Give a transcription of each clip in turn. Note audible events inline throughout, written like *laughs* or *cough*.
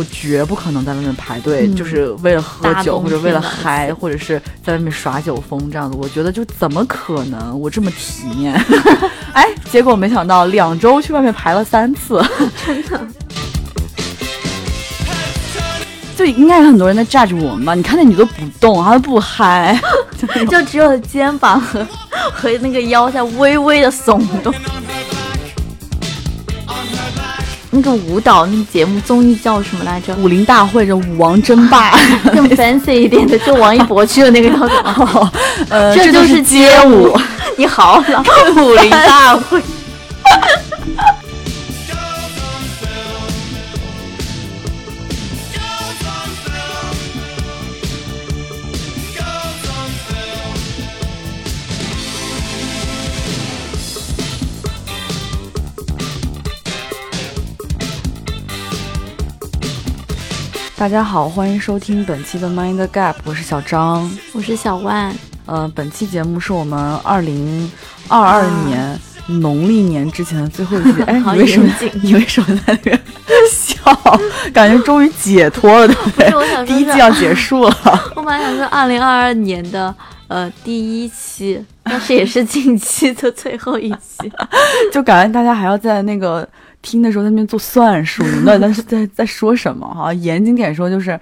我绝不可能在外面排队，嗯就是为了喝酒或者为了嗨，或者是在外面耍酒疯这样子。我觉得就怎么可能？我这么体面，*laughs* 哎，结果没想到两周去外面排了三次，真的。*laughs* 就应该有很多人在 judge 我们吧？你看那女的不动，还不嗨，*laughs* 就只有肩膀和和那个腰在微微的耸动。那个舞蹈那个节目综艺叫什么来着？武林大会这舞王争霸，*laughs* *laughs* 更 fancy 一点的，就王一博去的那个叫什么？*laughs* 呃，这就就是街舞。你好老，武林大会。大家好，欢迎收听本期的 Mind Gap，我是小张。我是小万，呃，本期节目是我们二零二二年农历年之前的最后一期。*laughs* 哎，好你为什么你为什么在那边笑？*laughs* 感觉终于解脱了，对不对？不是我想说第一季要结束了。*laughs* 我本来想说二零二二年的呃第一期，但是也是近期的最后一期。就感觉大家还要在那个听的时候在那边做算术，那那是在 *laughs* 在在说什么？哈，严谨点说就是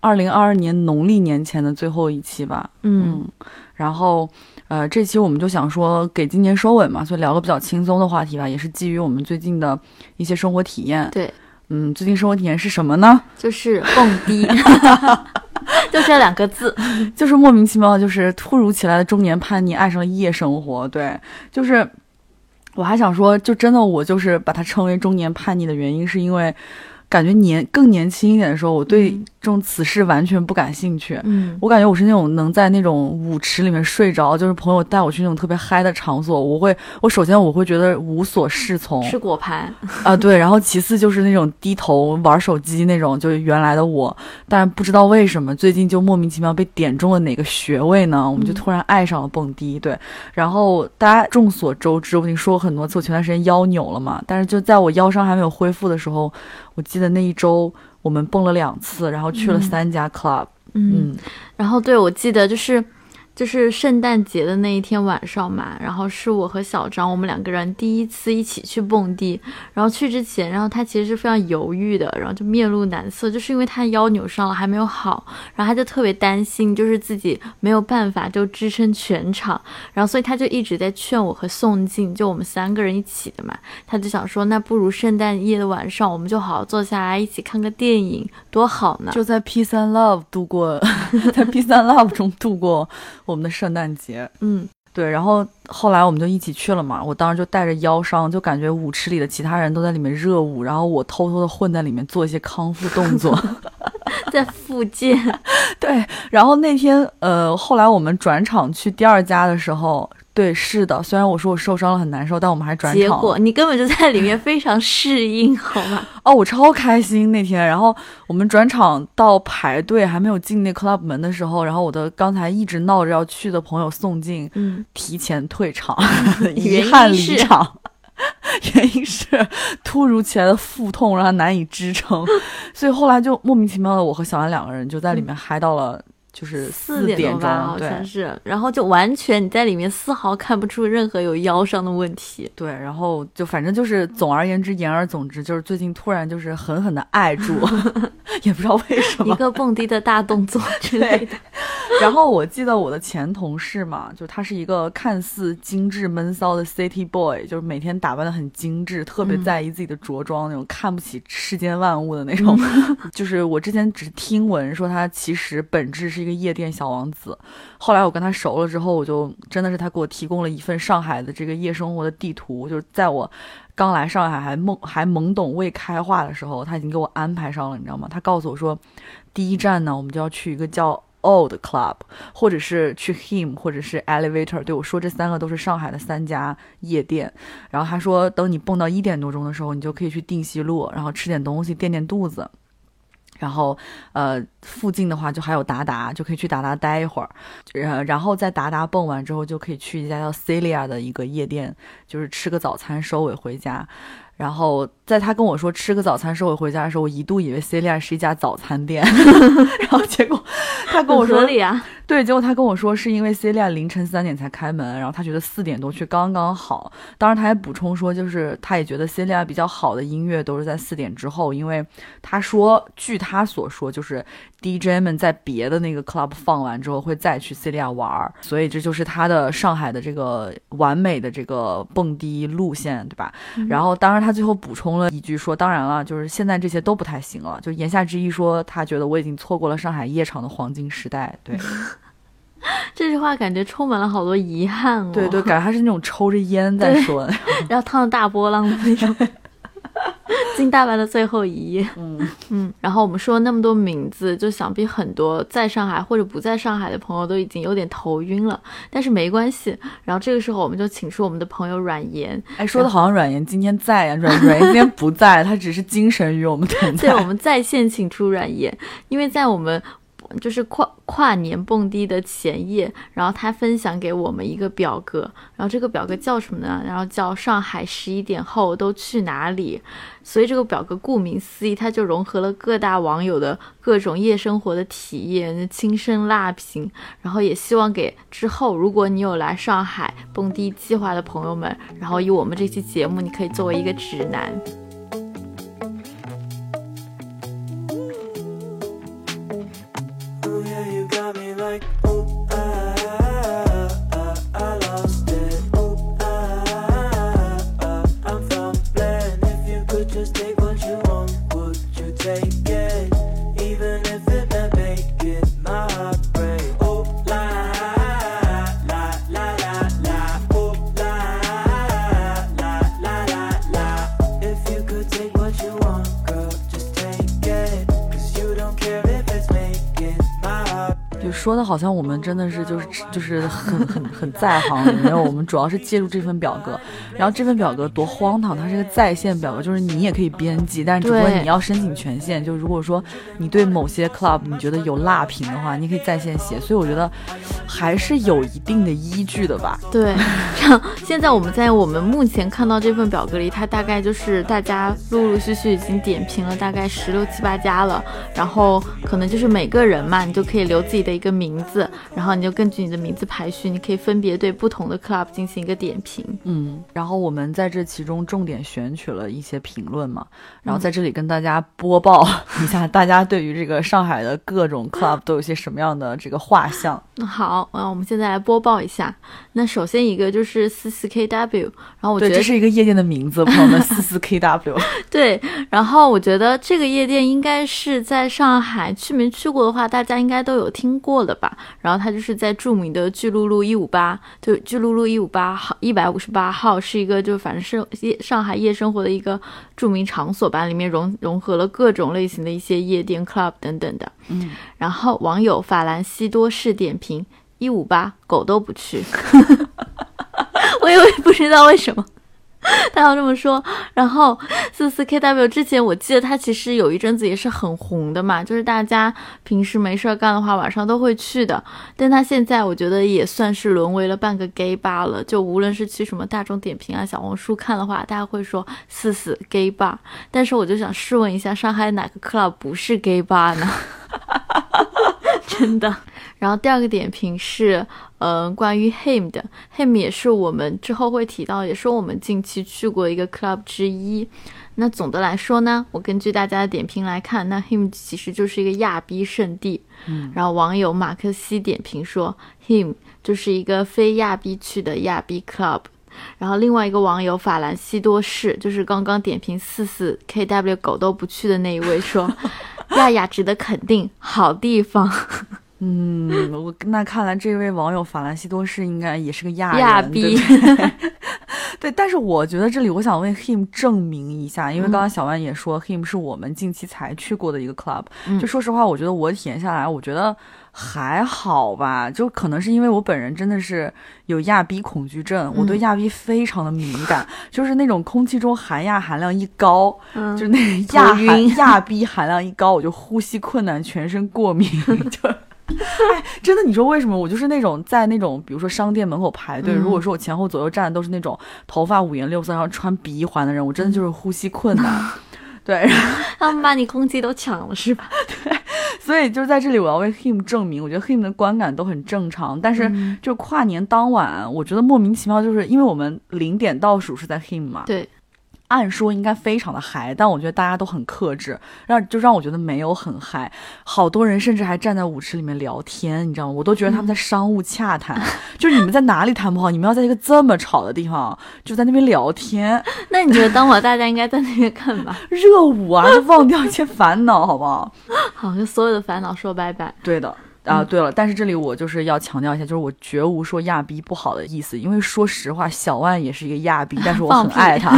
二零二二年农历年前的最后一期吧。嗯，然后呃，这期我们就想说给今年收尾嘛，所以聊个比较轻松的话题吧，也是基于我们最近的一些生活体验。对，嗯，最近生活体验是什么呢？就是蹦迪，*laughs* 就这两个字。就是莫名其妙，就是突如其来的中年叛逆，爱上了夜生活。对，就是我还想说，就真的我就是把它称为中年叛逆的原因，是因为感觉年更年轻一点的时候，我对种此事完全不感兴趣。嗯，我感觉我是那种能在那种舞池里面睡着，就是朋友带我去那种特别嗨的场所，我会，我首先我会觉得无所适从吃果盘。啊，对，然后其次就是那种低头玩手机那种，就是原来的我，但不知道为什么最近就莫名其妙被点中了哪个穴位呢？我们就嗯突然爱上了蹦迪，对，然后大家众所周知，我已经说过很多次，我前段时间腰扭了嘛，但是就在我腰伤还没有恢复的时候，我记得那一周我们蹦了两次，然后去了嗯。三家 club，嗯，嗯。然后对我记得就是。就是圣诞节的那一天晚上嘛，然后是我和小张我们两个人第一次一起去蹦迪。然后去之前，然后他其实是非常犹豫的，然后就面露难色，就是因为他腰扭伤了还没有好，然后他就特别担心，就是自己没有办法就支撑全场，然后所以他就一直在劝我和宋静，就我们三个人一起的嘛，他就想说，那不如圣诞夜的晚上，我们就好好坐下来一起看个电影，多好呢！就在 Peace and Love 度过，*laughs* 在 Peace and Love 中度过我们的圣诞节。嗯，对，然后后来我们就一起去了嘛。我当时就带着腰伤，就感觉舞池里的其他人都在里面热舞，然后我偷偷的混在里面做一些康复动作。*laughs* 在附近，*laughs* 对，然后那天呃，后来我们转场去第二家的时候，对，是的，虽然我说我受伤了很难受，但我们还转场。结果你根本就在里面非常适应，好吗？*laughs* 哦，我超开心那天。然后我们转场到排队还没有进那 club 门的时候，然后我的刚才一直闹着要去的朋友宋静嗯，提前退场，*laughs* 遗憾离场。*laughs* 原因是突如其来的腹痛让他难以支撑，所以后来就莫名其妙的，我和小安两个人就在里面嗨到了就是嗯四点钟，好对像是，然后就完全你在里面丝毫看不出任何有腰伤的问题。对，然后就反正就是总而言之，言而总之，就是最近突然就是狠狠的爱住，*laughs* 也不知道为什么。一个蹦迪的大动作 *laughs* 之类的，然后我记得我的前同事嘛，就他是一个看似精致闷骚的 city boy，就是每天打扮的很精致，特别嗯在意自己的着装那种，看不起世间万物的那种。*laughs* 就是我之前只是听闻说他其实本质是一个夜店小王子，后来我跟他熟了之后，我就真的是他给我提供了一份上海的这个夜生活的地图，就是在我。刚来上海还懵还懵懂未开化的时候，他已经给我安排上了，你知道吗？他告诉我说，第一站呢，我们就要去一个叫 Old Club，或者是去 Him，或者是 Elevator。对我说，这三个都是上海的三家夜店。然后他说，等你蹦到一点多钟的时候，你就可以去定西路，然后吃点东西垫垫肚子。然后，呃，附近的话就还有达达，就可以去达达待一会儿，然然后在达达蹦完之后，就可以去一家叫 Celia 的一个夜店，就是吃个早餐收尾回家。然后在他跟我说吃个早餐时候，我回家的时候，我一度以为 Celia 是一家早餐店，*laughs* 然后结果他跟我说合理啊，对，结果他跟我说是因为 Celia 凌晨三点才开门，然后他觉得四点多去刚刚好。当然，他还补充说，就是他也觉得 Celia 比较好的音乐都是在四点之后，因为他说，据他所说，就是 DJ 们在别的那个 club 放完之后会再去 Celia 玩，所以这就是他的上海的这个完美的这个蹦迪路线，对吧？然后，当然他最后补充了一句说，当然了，就是现在这些都不太行了，就言下之意说，他觉得我已经错过了上海夜场的黄金时代，对。*laughs* 这句话感觉充满了好多遗憾哦。对对，感觉他是那种抽着烟在说，*laughs* 然后 *laughs* 烫着大波浪的那种。*laughs* 金大白的最后一页。嗯嗯，然后我们说那么多名字，就想必很多在上海或者不在上海的朋友都已经有点头晕了。但是没关系，然后这个时候我们就请出我们的朋友阮岩。哎，说的好像阮岩今天在呀，阮 *laughs* 阮岩今天不在，他只是精神与我们同在。对，我们在线请出阮岩，因为在我们。就是跨跨年蹦迪的前夜，然后他分享给我们一个表格，然后这个表格叫什么呢？然后叫上海十一点后都去哪里？所以这个表格顾名思义，它就融合了各大网友的各种夜生活的体验、亲身辣评，然后也希望给之后如果你有来上海蹦迪计划的朋友们，然后以我们这期节目，你可以作为一个指南。说的好像我们真的是就是就是很很很在行，没有，我们主要是借助这份表格，然后这份表格多荒唐，它是个在线表格，就是你也可以编辑，但是只不过你要申请权限，就如果说你对某些 club 你觉得有辣评的话，你可以在线写，所以我觉得还是有一定的依据的吧。对，像现在我们在我们目前看到这份表格里，它大概就是大家陆陆续续已经点评了大概十六七八家了，然后可能就是每个人嘛，你就可以留自己的一个。名字，然后你就根据你的名字排序，你可以分别对不同的 club 进行一个点评。嗯，然后我们在这其中重点选取了一些评论嘛，然后在这里跟大家播报 *laughs* 一下，大家对于这个上海的各种 *laughs* club 都有些什么样的这个画像。那好，那，我们现在来播报一下。那首先一个就是四四 KW，然后我觉得这是一个夜店的名字，朋友们，*laughs* 四四 KW。对，然后我觉得这个夜店应该是在上海，去没去过的话，大家应该都有听过。的吧，然后他就是在著名的巨鹿路一五八，就巨鹿路一五八号一百五十八号，是一个就反正是夜上海夜生活的一个著名场所吧，里面融融合了各种类型的一些夜店 club 等等的。嗯，然后网友法兰西多士点评一五八狗都不去，*laughs* *laughs* 我以为不知道为什么。*laughs* 他要这么说，然后四四 KW 之前我记得他其实有一阵子也是很红的嘛，就是大家平时没事儿干的话晚上都会去的。但他现在我觉得也算是沦为了半个 gay bar 了，就无论是去什么大众点评啊、小红书看的话，大家会说四四 gay bar。但是我就想试问一下，上海哪个 club 不是 gay bar 呢？*laughs* 真的。然后第二个点评是，嗯，关于 him 的 him 也是我们之后会提到，也是我们近期去过一个 club 之一。那总的来说呢，我根据大家的点评来看，那 him 其实就是一个亚逼圣地。嗯，然后网友马克西点评说，him 就是一个非亚逼去的亚逼 club。然后另外一个网友法兰西多士，就是刚刚点评四四 kw 狗都不去的那一位说。*laughs* 亚亚值得肯定，好地方。嗯，我那看来这位网友法兰西多士应该也是个亚亚逼。*laughs* 对，但是我觉得这里我想为 him 证明一下，因为刚刚小万也说 him 是我们近期才去过的一个 club。就说实话，我觉得我体验下来，我觉得还好吧。就可能是因为我本人真的是有亚逼恐惧症，我对亚逼非常的敏感，就是那种空气中含亚含量一高，就是那个亚含亚逼含量一高，我就呼吸困难，全身过敏，*laughs* 就。*laughs* 哎，真的，你说为什么？我就是那种在那种比如说商店门口排队，嗯如果说我前后左右站的都是那种头发五颜六色，然后穿鼻环的人，我真的就是呼吸困难。*laughs* 对，然后他们把你空气都抢了是吧？*laughs* 对所以就是在这里，我要为 him 证明，我觉得 him 的观感都很正常。但是嗯就跨年当晚，我觉得莫名其妙，就是因为我们零点倒数是在 him 嘛，对，按说应该非常的嗨，但我觉得大家都很克制，让就让我觉得没有很嗨。好多人甚至还站在舞池里面聊天，你知道吗？我都觉得他们在商务洽谈，*laughs* 就是你们在哪里谈不好，你们要在一个这么吵的地方就在那边聊天 *laughs* 那你觉得当晚大家应该在那边干嘛？*laughs* 热舞啊，就忘掉一切烦恼，好不好？好，跟所有的烦恼说拜拜。对的。啊，对了，但是这里我就是要强调一下，就是我绝无说亚逼不好的意思，因为说实话，小万也是一个亚逼，但是我很爱他。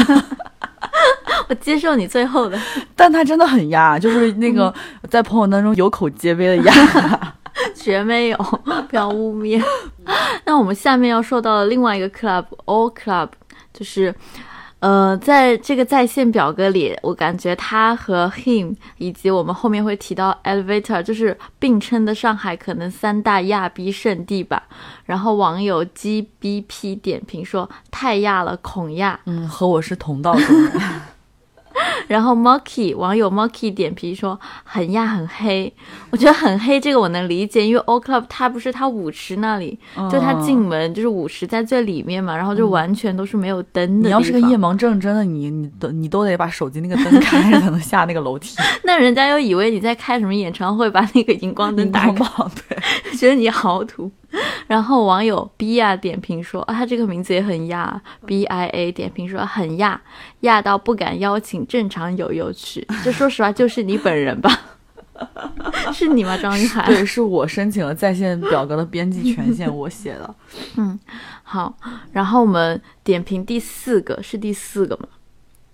我接受你最后的，*laughs* 但他真的很压，就是那个在朋友当中有口皆碑的压。*laughs* 绝没有，不要污蔑。那我们下面要说到的另外一个 club，all club，就是。呃，在这个在线表格里，我感觉他和 him 以及我们后面会提到 elevator，就是并称的上海可能三大亚逼圣地吧。然后网友 GBP 点评说太亚了，恐亚。嗯，和我是同道中人。*laughs* 然后 Monkey 网友 Monkey 点评说很亚很黑，我觉得很黑这个我能理解，因为 O Club 它不是它舞池那里，就它进门就是舞池在最里面嘛，然后就完全都是没有灯的。你要是个夜盲症，真的你你都你都得把手机那个灯开着 *laughs* 才能下那个楼梯。*laughs* 那人家又以为你在开什么演唱会，把那个荧光灯打开，对，觉得你好土。*laughs* 然后网友 B 亚点评说啊，他这个名字也很亚，B I A 点评说很亚，亚到不敢邀请正常友友去。这说实话就是你本人吧？*laughs* 是你吗，张一涵？对，是我申请了在线表格的编辑权限，我写的。嗯，好。然后我们点评第四个是第四个吗？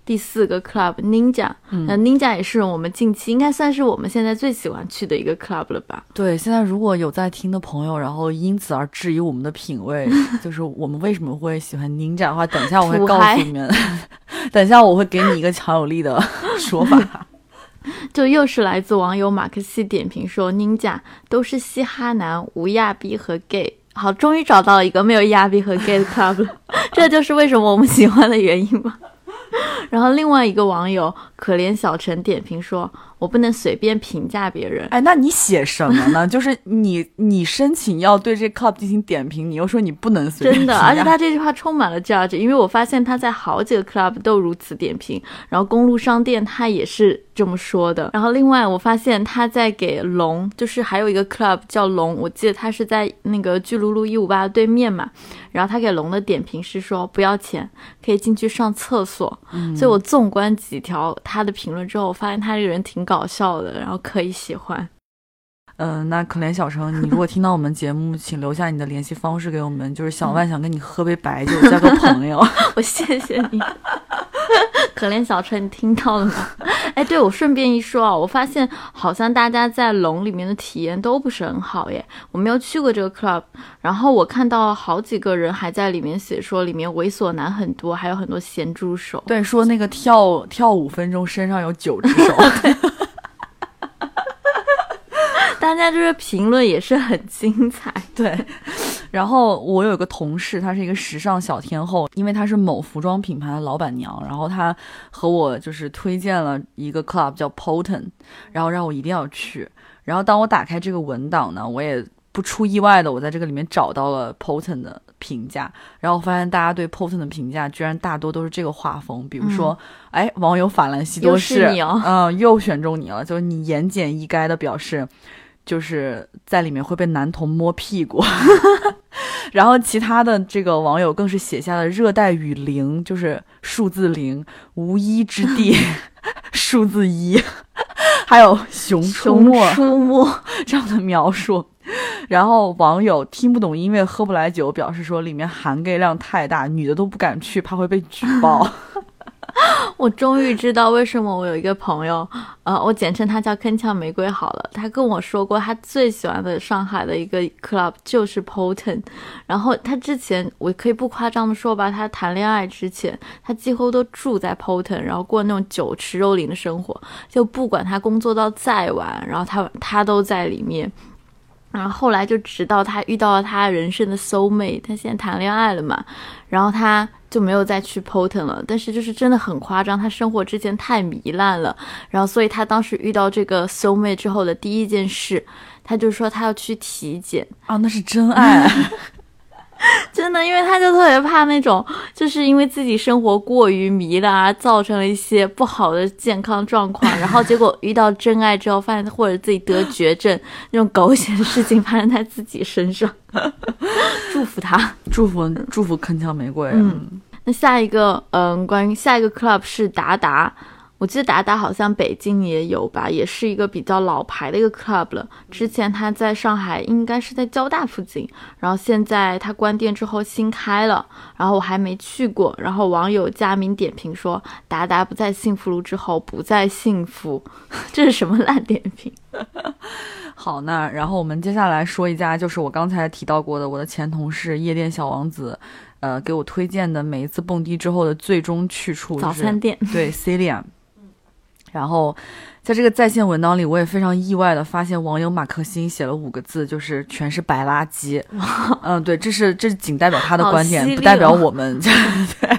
第四个 club Ninja，那、嗯、Ninja 也是我们近期应该算是我们现在最喜欢去的一个 club 了吧？对，现在如果有在听的朋友，然后因此而质疑我们的品味，*laughs* 就是我们为什么会喜欢 Ninja 的话，等一下我会告诉你们，*laughs* 等一下我会给你一个强有力的说法。*laughs* 就又是来自网友马克西点评说，Ninja 都是嘻哈男，无亚逼和 gay。好，终于找到了一个没有亚逼和 gay 的 club 了，这就是为什么我们喜欢的原因吗？然后另外一个网友可怜小陈点评说：“我不能随便评价别人。”哎，那你写什么呢？*laughs* 就是你你申请要对这 club 进行点评，你又说你不能随便真的，而且他这句话充满了 judge，，因为我发现他在好几个 club 都如此点评，然后公路商店他也是这么说的。然后另外我发现他在给龙，就是还有一个 club 叫龙，我记得他是在那个巨鹿路一五八对面嘛。然后他给龙的点评是说不要钱，可以进去上厕所。嗯、所以我纵观几条他的评论之后，我发现他这个人挺搞笑的，然后可以喜欢。嗯、呃，那可怜小程，你如果听到我们节目，请留下你的联系方式给我们。就是小万想跟你喝杯白酒，交个朋友。*laughs* 我谢谢你，可怜小陈，你听到了吗？哎，对我顺便一说啊，我发现好像大家在龙里面的体验都不是很好耶。我没有去过这个 club，然后我看到好几个人还在里面写说里面猥琐男很多，还有很多咸猪手。对，说那个跳跳五分钟身上有九只手。*laughs* 大家就是评论也是很精彩，*laughs* 对。然后我有个同事，她是一个时尚小天后，因为她是某服装品牌的老板娘，然后她和我就是推荐了一个 club 叫 Poten，然后让我一定要去。然后当我打开这个文档呢，我也不出意外的，我在这个里面找到了 Poten 的评价，然后发现大家对 Poten 的评价居然大多都是这个画风，比如说，嗯、哎，网友法兰西多士，嗯、哦，又选中你了，就是你言简意赅的表示。就是在里面会被男童摸屁股，*laughs* 然后其他的这个网友更是写下了热带雨林，就是数字零，无一之地，*laughs* 数字一，还有熊出没出没 *laughs* 这样的描述。然后网友听不懂音乐喝不来酒，表示说里面含 gay 量太大，女的都不敢去，怕会被举报。*laughs* 我终于知道为什么我有一个朋友，呃，我简称他叫铿锵玫瑰好了。他跟我说过，他最喜欢的上海的一个 club 就是 Poten。然后他之前，我可以不夸张的说吧，他谈恋爱之前，他几乎都住在 Poten，然后过那种酒池肉林的生活。就不管他工作到再晚，然后他他都在里面。然后后来就直到他遇到了他人生的 soul mate，他现在谈恋爱了嘛，然后他就没有再去 Poten 了。但是就是真的很夸张，他生活之前太糜烂了，然后所以他当时遇到这个 soul mate 之后的第一件事，他就说他要去体检啊，那是真爱。*laughs* *laughs* 真的，因为他就特别怕那种，就是因为自己生活过于糜烂而造成了一些不好的健康状况，然后结果遇到真爱之后，发现或者自己得绝症那种狗血的事情发生在自己身上。*laughs* 祝福他，祝福祝福铿锵玫瑰。嗯，那下一个，嗯，关于下一个 club 是达达。我记得达达好像北京也有吧，也是一个比较老牌的一个 club 了。之前他在上海应该是在交大附近，然后现在他关店之后新开了，然后我还没去过。然后网友加名点评说，达达不在幸福路之后不再幸福，*laughs* 这是什么烂点评？*laughs* 好，那然后我们接下来说一家，就是我刚才提到过的我的前同事夜店小王子，呃，给我推荐的每一次蹦迪之后的最终去处，早餐店，对，Celia。然后，在这个在线文档里，我也非常意外的发现，网友马克星写了五个字，就是全是白垃圾。嗯，对，这是这仅代表他的观点，不 *laughs* 代表我们。对，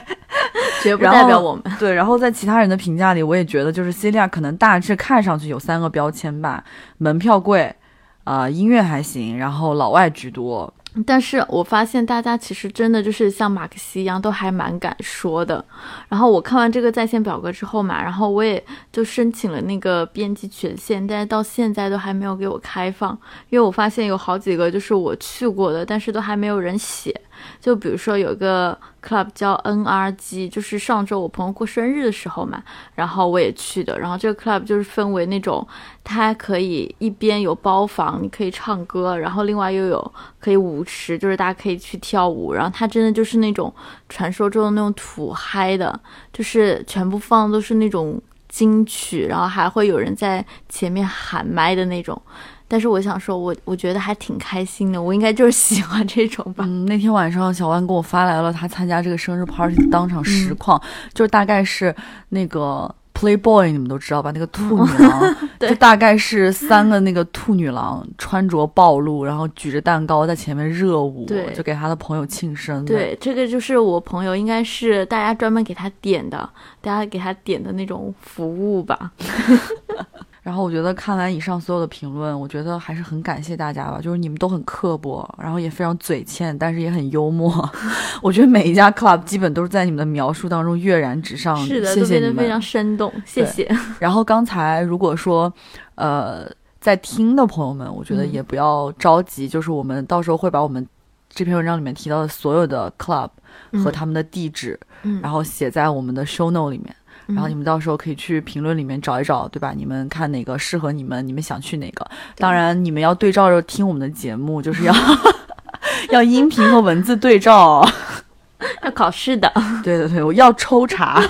绝不代表我们。对，然后在其他人的评价里，我也觉得就是 Celia 可能大致看上去有三个标签吧：门票贵，啊，音乐还行，然后老外居多。但是我发现大家其实真的就是像马克西一样，都还蛮敢说的。然后我看完这个在线表格之后嘛，然后我也就申请了那个编辑权限，但是到现在都还没有给我开放，因为我发现有好几个就是我去过的，但是都还没有人写。就比如说有个 club 叫 NRG，就是上周我朋友过生日的时候嘛，然后我也去的。然后这个 club 就是分为那种，它可以一边有包房，你可以唱歌，然后另外又有可以舞池，就是大家可以去跳舞。然后它真的就是那种传说中的那种土嗨的，就是全部放的都是那种金曲，然后还会有人在前面喊麦的那种。但是我想说，我我觉得还挺开心的，我应该就是喜欢这种吧。嗯，那天晚上小万给我发来了他参加这个生日 party 的当场实况，就是大概是那个 Playboy，你们都知道吧？那个兔女郎，*laughs* 就大概是三个那个兔女郎穿着暴露，然后举着蛋糕在前面热舞，就给他的朋友庆生。对，这个就是我朋友，应该是大家专门给他点的，大家给他点的那种服务吧。*laughs* 然后我觉得看完以上所有的评论，我觉得还是很感谢大家吧，就是你们都很刻薄，然后也非常嘴欠，但是也很幽默。*laughs* 我觉得每一家 club 基本都是在你们的描述当中跃然纸上，是的，谢谢你们，非常生动，谢谢。*laughs* 然后刚才如果说，呃，在听的朋友们，我觉得也不要着急，就是我们到时候会把我们这篇文章里面提到的所有的 club 和他们的地址，然后写在我们的 show note 里面。然后你们到时候可以去评论里面找一找，对吧？你们看哪个适合你们，你们想去哪个？当然，你们要对照着听我们的节目，就是要 *laughs* 要音频和文字对照，*laughs* 要考试的。对对对，我要抽查。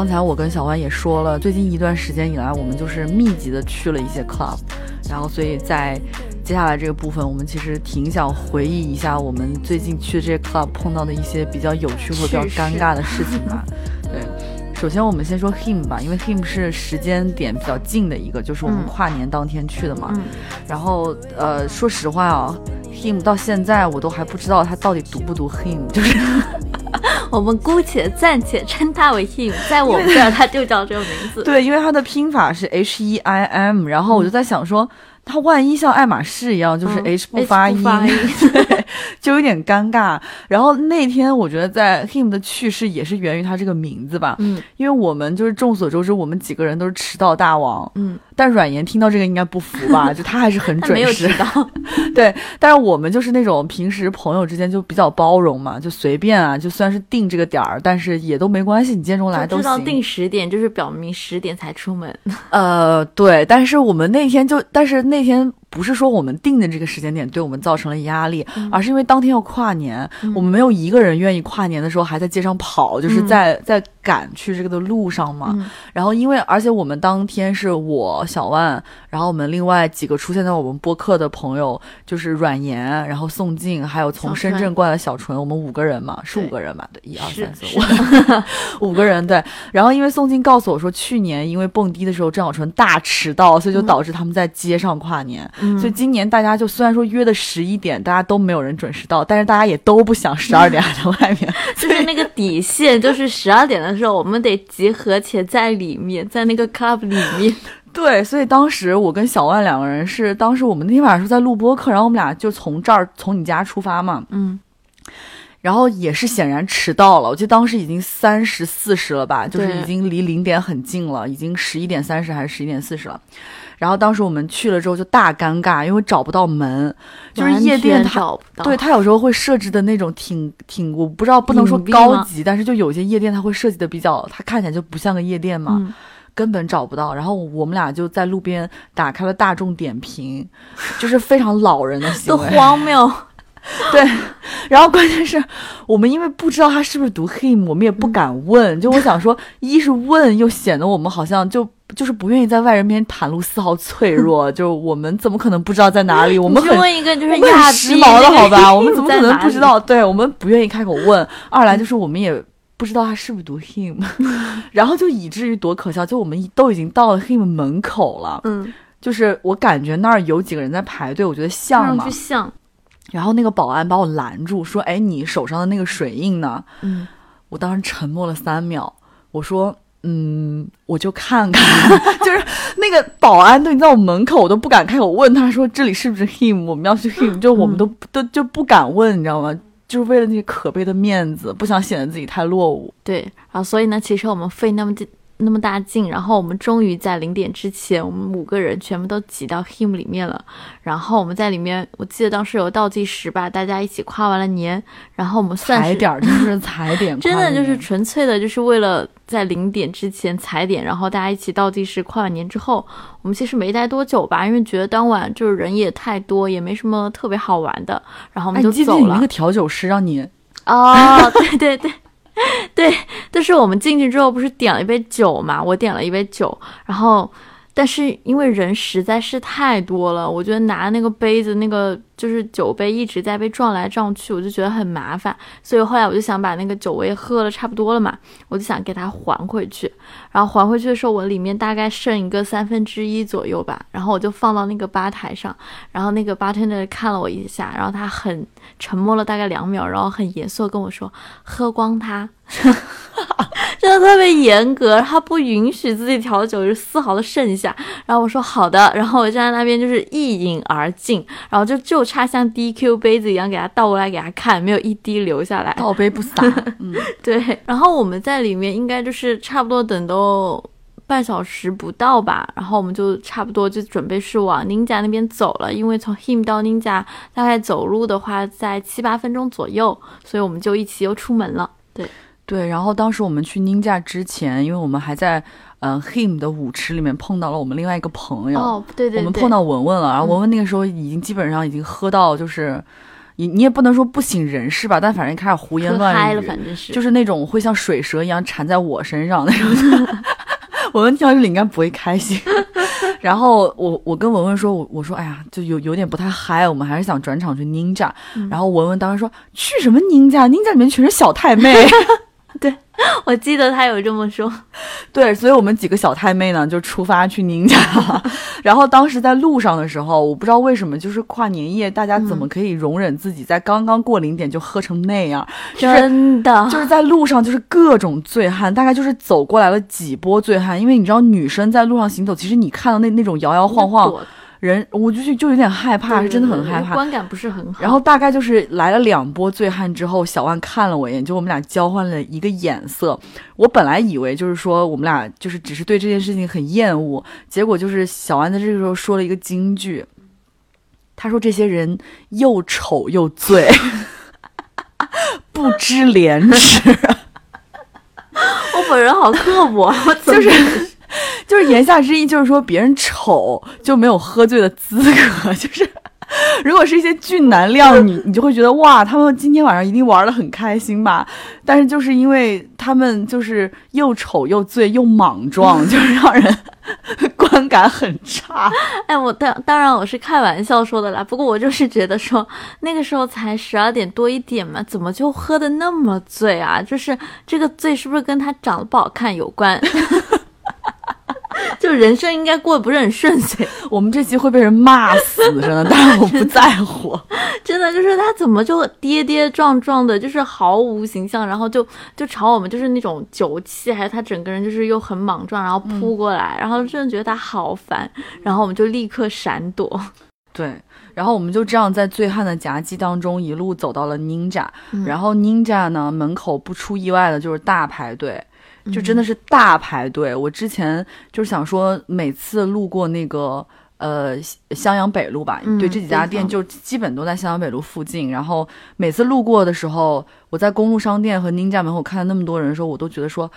刚才我跟小万也说了，最近一段时间以来，我们就是密集的去了一些 club，然后所以在接下来这个部分，我们其实挺想回忆一下我们最近去的这些 club 碰到的一些比较有趣或比较尴尬的事情吧。*laughs* 对，首先我们先说 him 吧，因为 him 是时间点比较近的一个，就是我们嗯跨年当天去的嘛。嗯，然后呃，说实话啊，him 到现在我都还不知道他到底读不读 him，就是我们姑且暂且称他为 him，在我们这儿他就叫这个名字。对，因为他的拼法是 H E I M，然后我就在想说，它万一像爱马仕一样，就是嗯 H 不发音，*laughs* 对，就有点尴尬。然后那天我觉得在 him 的去世也是源于他这个名字吧，嗯因为我们就是众所周知，我们几个人都是迟到大王，嗯，但阮言听到这个应该不服吧？*laughs* 就他还是很他没有准时知，道。对。但是我们就是那种平时朋友之间就比较包容嘛，就随便啊，就算是定这个点儿，但是也都没关系，你几点钟来都行知道行。定十点，就是表明十点才出门。呃，对，但是我们那天就，但是那天不是说我们定的这个时间点对我们造成了压力，嗯。而是因为当天要跨年，我们没有一个人愿意跨年的时候还在街上跑，就是嗯。在在赶去这个的路上嘛。嗯然后因为而且我们当天是我小万，然后我们另外几个出现在我们播客的朋友就是阮言，然后宋静，还有从深圳过来的小纯，我们五个人嘛，是五个人嘛？对，一二三四五，*laughs* 五个人对。然后因为宋静告诉我说，去年因为蹦迪的时候郑小纯大迟到，所以就导致他们在街上跨年。嗯所以今年大家就虽然说约的十一点，大家都没有人准时到，但是大家也都不想十二点还在外面。*laughs* 就是那个底线，就是十二点的时候，我们得集合且在里面，在那个 club 里面。*laughs* 对，所以当时我跟小万两个人是，当时我们那天晚上是在录播课，然后我们俩就从这儿从你家出发嘛，嗯，然后也是显然迟到了，我记得当时已经三十四十了吧，就是已经离零点很近了，已经十一点三十还是十一点四十了。然后当时我们去了之后就大尴尬，因为找不到门，就是夜店找不到。对，它有时候会设置的那种挺挺，我不知道不能说高级，但是就有些夜店它会设计的比较，它看起来就不像个夜店嘛，嗯，根本找不到。然后我们俩就在路边打开了大众点评，就是非常老人的行都。荒谬。*laughs* 对，然后关键是我们因为不知道他是不是读 him，我们也不敢问。就我想说，一是问，又显得我们好像就就是不愿意在外人面前袒露丝毫脆弱。*laughs* 就我们怎么可能不知道在哪里？我们问一个就是我们亚很时逼髦的那个好吧？我们人怎么可能？不知道？对我们不愿意开口问。*laughs* 二来就是我们也不知道他是不是读 him，*laughs* 然后就以至于多可笑，就我们都已经到了 him 门口了，嗯，就是我感觉那儿有几个人在排队，我觉得像嘛。像。然后那个保安把我拦住，说：“哎，你手上的那个水印呢？”嗯，我当时沉默了三秒，我说：“嗯，我就看看。*laughs* ”就是那个保安都已经在我门口，我都不敢开口问他说这里是不是 him，我们要去 him，*laughs* 就我们都、都就不敢问，你知道吗？就是为了那些可悲的面子，不想显得自己太落伍。对，然后所以呢，其实我们费那么大那么大劲，然后我们终于在零点之前，我们五个人全部都挤到 him 里面了。然后我们在里面，我记得当时有倒计时吧，大家一起跨完了年，然后我们算是踩点就，是踩点，真的就是纯粹的，就是为了在零点之前踩点，然后大家一起倒计时跨完年之后，我们其实没待多久吧，因为觉得当晚就是人也太多，也没什么特别好玩的，然后我哎，们就走了。得你那个调酒师让你哦，对对对。*laughs* 对，但是我们进去之后不是点了一杯酒嘛？我点了一杯酒，然后，但是因为人实在是太多了，我觉得拿那个杯子，那个就是酒杯一直在被撞来撞去，我就觉得很麻烦，所以后来我就想把那个酒我也喝了差不多了嘛，我就想给它还回去。然后还回去的时候，我里面大概剩一个三分之一左右吧，然后我就放到那个吧台上，然后那个 bartender 看了我一下，然后他很沉默了大概两秒，然后很严肃地跟我说：“喝光它。*laughs* ”真的特别严格，他不允许自己调酒是丝毫的剩下。然后我说好的，然后我站在那边就是一饮而尽，然后就就差像 DQ 杯子一样给他倒过来给他看，没有一滴流下来。倒杯不洒。*laughs* 嗯，对，然后我们在里面应该就是差不多等都半小时不到吧，然后我们就差不多就准备是往 Ninja 那边走了，因为从 Him 到 Ninja 大概走路的话在七八分钟左右，所以我们就一起又出门了。对，对，然后当时我们去 Ninja 之前，因为我们还在呃 Him 的舞池里面碰到了我们另外一个朋友，哦，对对对，我们碰到文文了，然后嗯。文文那个时候已经基本上已经喝到就是，你你也不能说不省人事吧，但反正开始胡言喝乱嗨了，语，反正是就是那种会像水蛇一样缠在我身上那种。文文听到这里应该不会开心，*laughs* 然后我我跟文文说，我我说哎呀，就有有点不太嗨，我们还是想转场去 Ninja，、嗯。然后文文当时说去什么 Ninja，Ninja 里面全是小太妹，*laughs* 我记得他有这么说。*laughs* 对，所以我们几个小太妹呢就出发去宁家。*laughs* 然后当时在路上的时候，我不知道为什么，就是跨年夜，大家怎么可以容忍自己在刚刚过零点就喝成那样？真的，就是在路上就是各种醉汉，大概就是走过来了几波醉汉。因为你知道，女生在路上行走，其实你看到那那种摇摇晃晃。人，我就就有点害怕，是真的很害怕，观感不是很好。然后大概就是来了两波醉汉之后，小万看了我一眼，就我们俩交换了一个眼色。我本来以为就是说我们俩就是只是对这件事情很厌恶，结果就是小万在这个时候说了一个金句，他说这些人又丑又醉，*laughs* 不知廉耻。*laughs* 我本人好刻薄，就是。就是言下之意，就是说别人丑就没有喝醉的资格。*laughs* 就是如果是一些俊男靓女，你就会觉得哇，他们今天晚上一定玩的很开心吧。但是就是因为他们就是又丑又醉又莽撞，*laughs* 就是让人 *laughs* 观感很差。哎，我当当然我是开玩笑说的啦。不过我就是觉得说那个时候才十二点多一点嘛，怎么就喝的那么醉啊？就是这个醉是不是跟他长得不好看有关？就人生应该过得不是很顺遂，*laughs* 我们这期会被人骂死，真的，但是我不在乎。真的就是他怎么就跌跌撞撞的，就是毫无形象，然后就就朝我们就是那种酒气，还有他整个人就是又很莽撞，然后扑过来，然后真的觉得他好烦，然后我们就立刻闪躲。*laughs* 对，然后我们就这样在醉汉的夹击当中一路走到了 Ninja，然后 Ninja 呢门口不出意外的就是大排队。就真的是大排队。我之前就是想说，每次路过那个呃襄阳北路吧，对这几家店就基本都在襄阳北路附近。然后每次路过的时候，我在公路商店和宁家门口看到那么多人的时候，我都觉得说，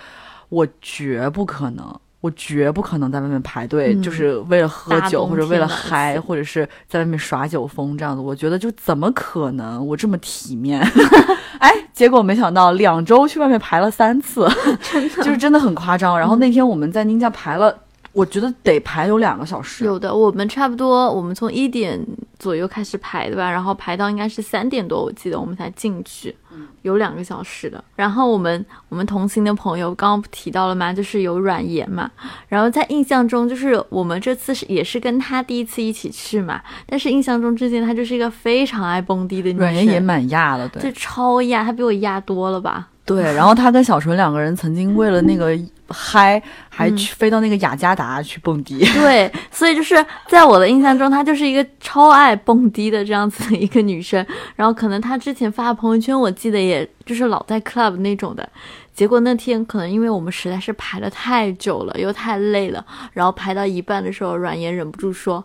我绝不可能。我绝不可能在外面排队，就是为了喝酒或者为了嗨，或者是在外面耍酒疯这样子。我觉得就怎么可能？我这么体面，*laughs* 哎，结果没想到两周去外面排了三次，*laughs* 就是真的很夸张。然后那天我们在宁家排了。我觉得得排有两个小时。有的，我们差不多，我们从一点左右开始排的吧，然后排到应该是三点多，我记得我们才进去，有两个小时的。然后我们我们同行的朋友刚刚不提到了嘛？就是有阮岩嘛。然后在印象中，就是我们这次是也是跟他第一次一起去嘛，但是印象中之前他就是一个非常爱蹦迪的女生。软言也蛮亚的，对，就超亚，他比我亚多了吧？对。然后他跟小纯两个人曾经为了那个。嗨，还去飞到那个雅加达去蹦迪。对，*laughs* 所以就是在我的印象中，她就是一个超爱蹦迪的这样子的一个女生。然后可能她之前发的朋友圈，我记得也就是老在 club 那种的。结果那天可能因为我们实在是排了太久了，又太累了，然后排到一半的时候，阮言忍不住说：“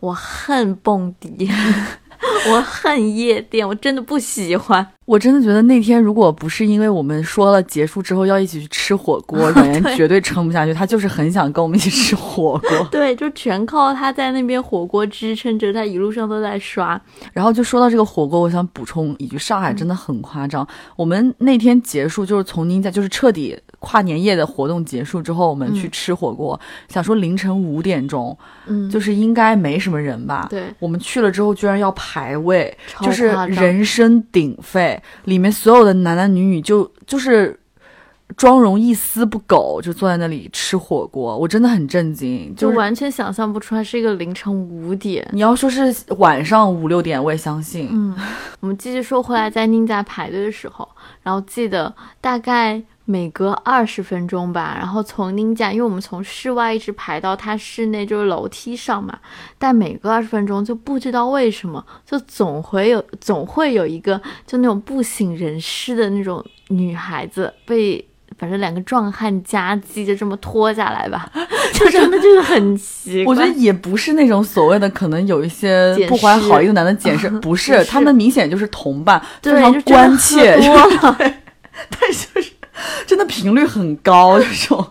我恨蹦迪。” *laughs* 我恨夜店，我真的不喜欢。*laughs* 我真的觉得那天如果不是因为我们说了结束之后要一起去吃火锅，*laughs* 软言绝对撑不下去。他就是很想跟我们一起吃火锅。*laughs* 对，就全靠他在那边火锅支撑着，他一路上都在刷。然后就说到这个火锅，我想补充一句，上海真的很夸张。我们那天结束就是从您家，就是彻底。跨年夜的活动结束之后，我们去吃火锅，想说凌晨五点钟，嗯，就是应该没什么人吧？对，我们去了之后居然要排位，就是人声鼎沸，里面所有的男男女女就就是妆容一丝不苟，就坐在那里吃火锅，我真的很震惊，就完全想象不出来是一个凌晨五点。你要说是晚上五六点，我也相信。嗯，我们继续说回来，在宁家排队的时候，然后记得大概。每隔二十分钟吧，然后从宁家，因为我们从室外一直排到他室内，就是楼梯上嘛。但每隔二十分钟，就不知道为什么，就总会有总会有一个就那种不省人事的那种女孩子被，反正两个壮汉夹击，就这么拖下来吧。*laughs* 就真的就是很奇怪。我觉得也不是那种所谓的可能有一些不怀好意的男的解释，*laughs* 不是，他们明显就是同伴，非常关切。但就是。*laughs* *laughs* 真的频率很高，*laughs* 这种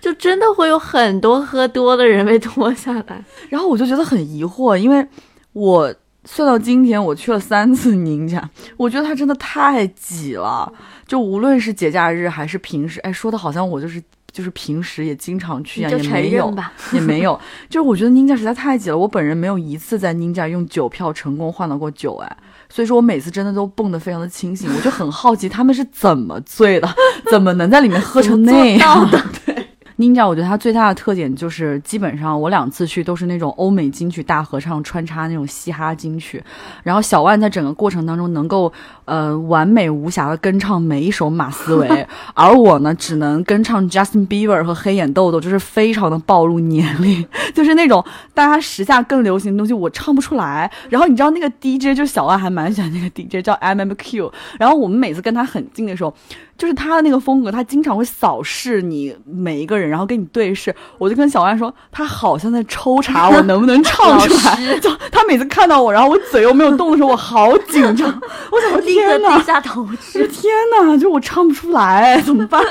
就真的会有很多喝多的人被拖下来。然后我就觉得很疑惑，因为我算到今天我去了三次宁家，我觉得它真的太挤了。就无论是节假日还是平时，哎，说的好像我就是就是平时也经常去啊，也没有。也没有。就是我觉得 Ninja 实在太挤了，我本人没有一次在 Ninja 用酒票成功换到过酒，哎，所以说我每次真的都蹦得非常的清醒，我就很好奇他们是怎么醉的，*laughs* 怎么能在里面喝成那样的？*laughs* 对。Ninja，我觉得它最大的特点就是，基本上我两次去都是那种欧美金曲大合唱穿插那种嘻哈金曲，然后小万在整个过程当中能够呃完美无瑕的跟唱每一首马思唯，*laughs* 而我呢只能跟唱 Justin Bieber 和黑眼豆豆，就是非常的暴露年龄，*laughs* 就是那种大家时下更流行的东西我唱不出来。然后你知道那个 DJ 就是小万还蛮喜欢那个 DJ 叫 MMQ，然后我们每次跟他很近的时候。就是他的那个风格，他经常会扫视你每一个人，然后跟你对视。我就跟小万说，他好像在抽查我能不能唱出来。*laughs* 就他每次看到我，然后我嘴又没有动的时候，我好紧张。*laughs* 我想说立刻天哪低，下头去。天哪，就我唱不出来，怎么办？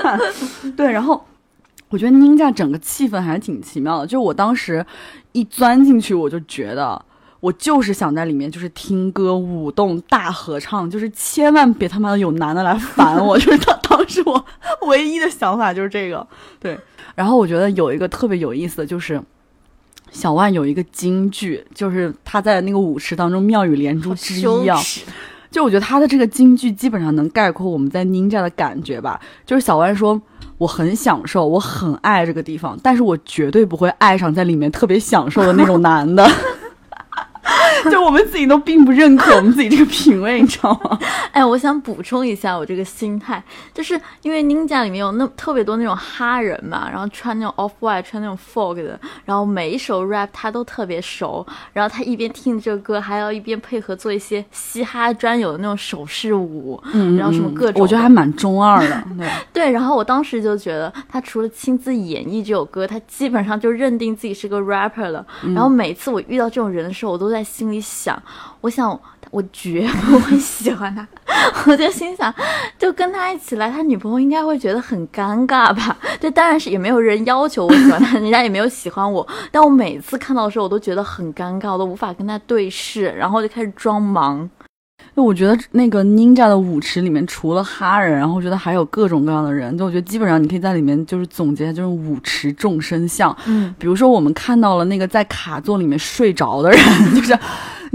对，然后我觉得宁家整个气氛还是挺奇妙的。就我当时一钻进去，我就觉得。我就是想在里面，就是听歌、舞动、大合唱，就是千万别他妈的有男的来烦我。*laughs* 就是当当时我唯一的想法就是这个，对。然后我觉得有一个特别有意思的就是，小万有一个金句，就是他在那个舞池当中妙语连珠之一啊，就我觉得他的这个京剧基本上能概括我们在 Ninja 的感觉吧。就是小万说，我很享受，我很爱这个地方，但是我绝对不会爱上在里面特别享受的那种男的。*laughs* *laughs* 就我们自己都并不认可 *laughs* 我们自己这个品味，你知道吗？哎，我想补充一下我这个心态，就是因为 Ninja 里面有那特别多那种哈人嘛，然后穿那种 off white，穿那种 folk 的，然后每一首 rap 他都特别熟，然后他一边听这个歌，还要一边配合做一些嘻哈专有的那种手势舞，嗯然后什么各种我觉得还蛮中二的。*laughs* 对，对，然后我当时就觉得，他除了亲自演绎这首歌，他基本上就认定自己是个 rapper 了。然后每次我遇到这种人的时候，我都在心里一想，我想我绝不会喜欢他。我就心想，就跟他一起来，他女朋友应该会觉得很尴尬吧？这当然是也没有人要求我喜欢他，人家也没有喜欢我。但我每次看到的时候，我都觉得很尴尬，我都无法跟他对视，然后就开始装忙。就我觉得那个 Ninja 的舞池里面，除了哈人，然后我觉得还有各种各样的人。就我觉得基本上你可以在里面就是总结，就是舞池众生相。嗯，比如说我们看到了那个在卡座里面睡着的人，*laughs* 就是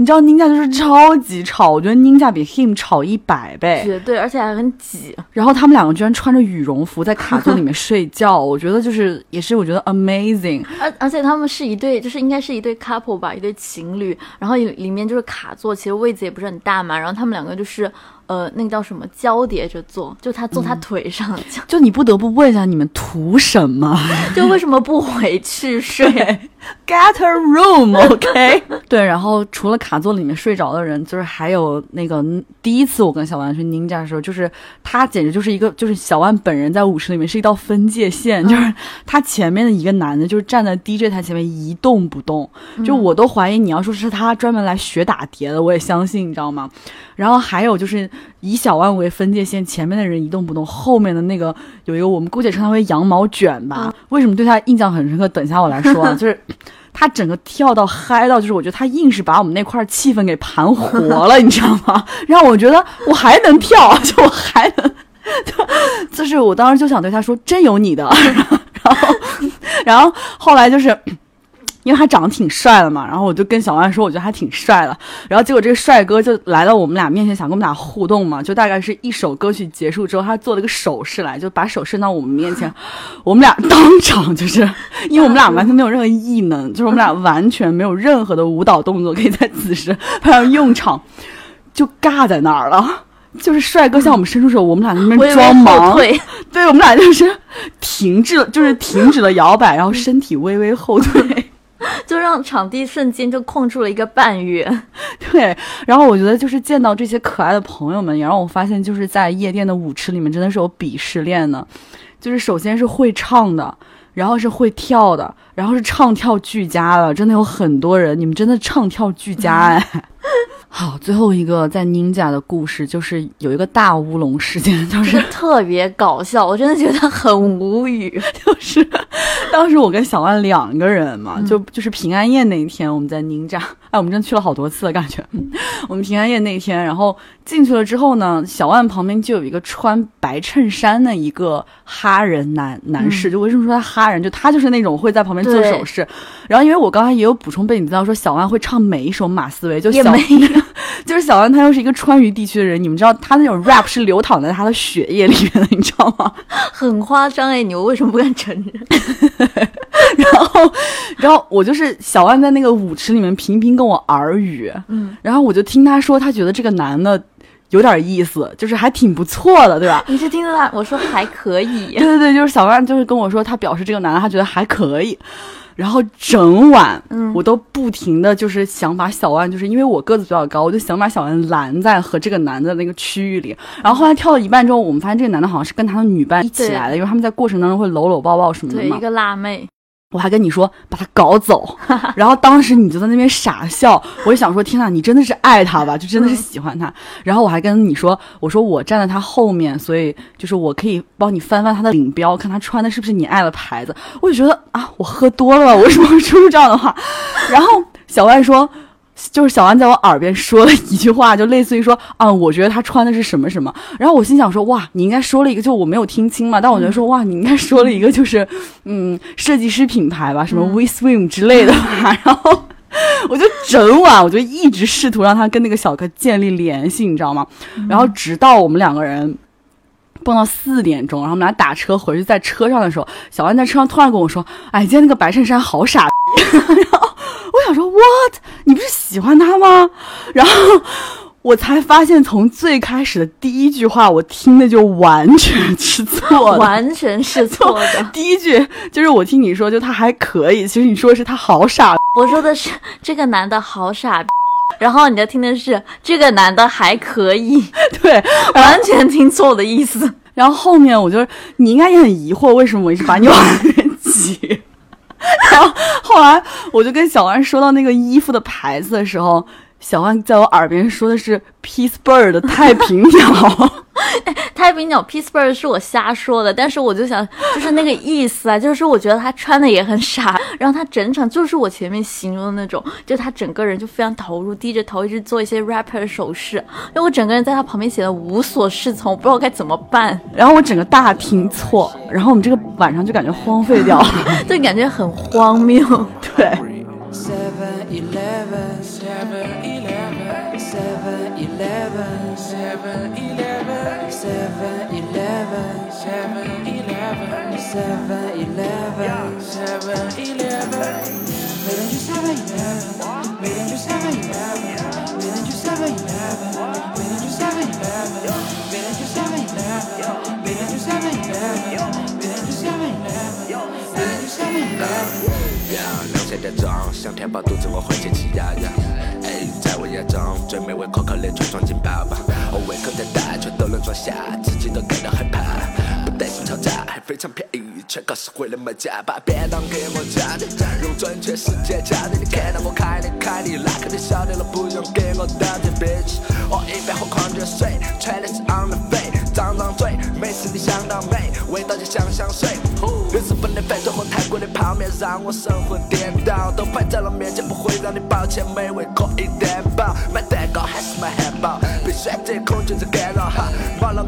你知道 Ninja 就是超级吵，我觉得 Ninja 比 Him 吵一百倍。绝对，而且还很挤。然后他们两个居然穿着羽绒服在卡座里面睡觉，*laughs* 我觉得就是也是我觉得 amazing。而而且他们是一对，就是应该是一对 couple 吧，一对情侣。然后里里面就是卡座，其实位子也不是很大嘛。然后他们两个就是呃，那个叫什么交叠着坐，就他坐他腿上，*laughs* 就你不得不问一下，你们图什么？*laughs* 就为什么不回去睡？*laughs* Get a room，OK？、对，然后除了卡座里面睡着的人，就是还有那个第一次我跟小万去 Ninja 的时候，就是他简直就是一个，就是小万本人在舞池里面是一道分界线，就是他前面的一个男的，就是站在 DJ 台前面一动不动，就我都怀疑你要说是他专门来学打碟的，我也相信，你知道吗？然后还有就是以小万为分界线，前面的人一动不动，后面的那个有一个我们姑且称他为羊毛卷吧。为什么对他印象很深刻？等一下我来说啊，*laughs* 就是他整个跳到嗨到，就是我觉得他硬是把我们那块气氛给盘活了，你知道吗？让我觉得我还能跳，*laughs* 就我还能，就就是我当时就想对他说，真有你的。*laughs* 然后，然后后来就是。因为他长得挺帅的嘛，然后我就跟小万说，我觉得他挺帅的。然后结果这个帅哥就来到我们俩面前，想跟我们俩互动嘛，就大概是一首歌曲结束之后，他做了个手势来，就把手伸到我们面前，*laughs* 我们俩当场就是，因为我们俩完全没有任何异能，就是我们俩完全没有任何的舞蹈动作可以在此时派上用场，就尬在那儿了。就是帅哥向我们伸出手，我们俩在那边装后忙，退，对我们俩就是停滞，就是停止了摇摆，然后身体微微后退。*laughs* 就让场地瞬间就空出了一个半月。*laughs* 对，然后我觉得就是见到这些可爱的朋友们，也让我发现，就是在夜店的舞池里面真的是有鄙视链的，就是首先是会唱的，然后是会跳的，然后是唱跳俱佳的，真的有很多人，你们真的唱跳俱佳哎。*laughs* 好，最后一个在 Ninja 的故事就是有一个大乌龙事件，就是特别搞笑，我真的觉得很无语。就是当时我跟小万两个人嘛，就就是平安夜那一天，我们在宁家哎，我们真的去了好多次了，感觉。*laughs* 我们平安夜那天，然后进去了之后呢，小万旁边就有一个穿白衬衫的一个哈人男男士。就为什么说他哈人？就他就是那种会在旁边做手势。然后因为我刚才也有补充背景资料，说小万会唱每一首马思唯，就小 *laughs* 就是小万他又是一个川渝地区的人，你们知道他那种 rap 是流淌在他的血液里面的，你知道吗？*laughs* 很夸张哎，你为什么不敢承认？然后，然后我就是小万在那个舞池里面频频跟我耳语，嗯，然后我就听他说，他觉得这个男的有点意思，就是还挺不错的，对吧？你是听到他我说还可以，对对对，就是小万就是跟我说，他表示这个男的他觉得还可以。然后整晚，我都不停的就是想把小万，就是因为我个子比较高，我就想把小万拦在和这个男的那个区域里。然后后来跳到一半之后，我们发现这个男的好像是跟他的女伴一起来的，因为他们在过程当中会搂搂抱抱什么的嘛。对，一个辣妹。我还跟你说把他搞走，*laughs* 然后当时你就在那边傻笑，我就想说天呐，你真的是爱他吧，就真的是喜欢他。然后我还跟你说，我说我站在他后面，所以就是我可以帮你翻翻他的领标，看他穿的是不是你爱的牌子。我就觉得啊，我喝多了，我为什么会说出这样的话？然后小万说。就是小安在我耳边说了一句话，就类似于说啊，我觉得他穿的是什么什么。然后我心想说，哇，你应该说了一个，就我没有听清嘛。但我觉得说，哇，你应该说了一个，就是嗯，设计师品牌吧，什么 We Swim 之类的吧。然后我就整晚，我就一直试图让他跟那个小哥建立联系，你知道吗？然后直到我们两个人蹦到四点钟，然后我们俩打车回去，在车上的时候，小安在车上突然跟我说，哎，今天那个白衬衫好傻。*laughs* 我想说，what？你不是喜欢他吗？然后我才发现，从最开始的第一句话，我听的就完全是错的，完全是错的。*laughs* 第一句就是我听你说，就他还可以，其实你说的是他好傻。我说的是这个男的好傻，然后你就听的是这个男的还可以，*laughs* 对，完全听错我的意思。然后后面我就，你应该也很疑惑，为什么我一直把你往那边挤。*laughs* 然后后来，我就跟小安说到那个衣服的牌子的时候，小万在我耳边说的是 Peace Bird 太平鸟。*laughs* 太平鸟 Peace Bird 是我瞎说的，但是我就想，就是那个意思啊，就是我觉得他穿的也很傻，*laughs* 然后他整场就是我前面形容的那种，就他整个人就非常投入，低着头一直做一些 rapper 的手势，因为我整个人在他旁边显得无所适从，我不知道该怎么办，然后我整个大听错，然后我们这个晚上就感觉荒废掉，了，*laughs* 就，感觉很荒谬，对。Seven 711，711，每天去711，每天去711，每天去711，每天去711，每天去711，每天去711，每天去711。Yeah，两块钱装，想填饱肚子我会喜起呀呀。诶，在我眼中最美味可口的全装进包包，胃口再大全都能装下，自己都感到害怕。吵架，还非常便宜，全靠实惠的卖家，把便当给我加点，用准确时间加点。你看到我开的凯迪拉克，你晓得了，不用给我打点 bitch。我一边喝矿泉水，穿的是 on the face，张张嘴，每次你想到美，味道就像香水。日本的饭团和泰国的泡面让我神魂颠倒，都摆在了面前，不会让你抱歉，美味可以担保。买蛋糕还是买汉堡，被选择恐惧症干扰哈，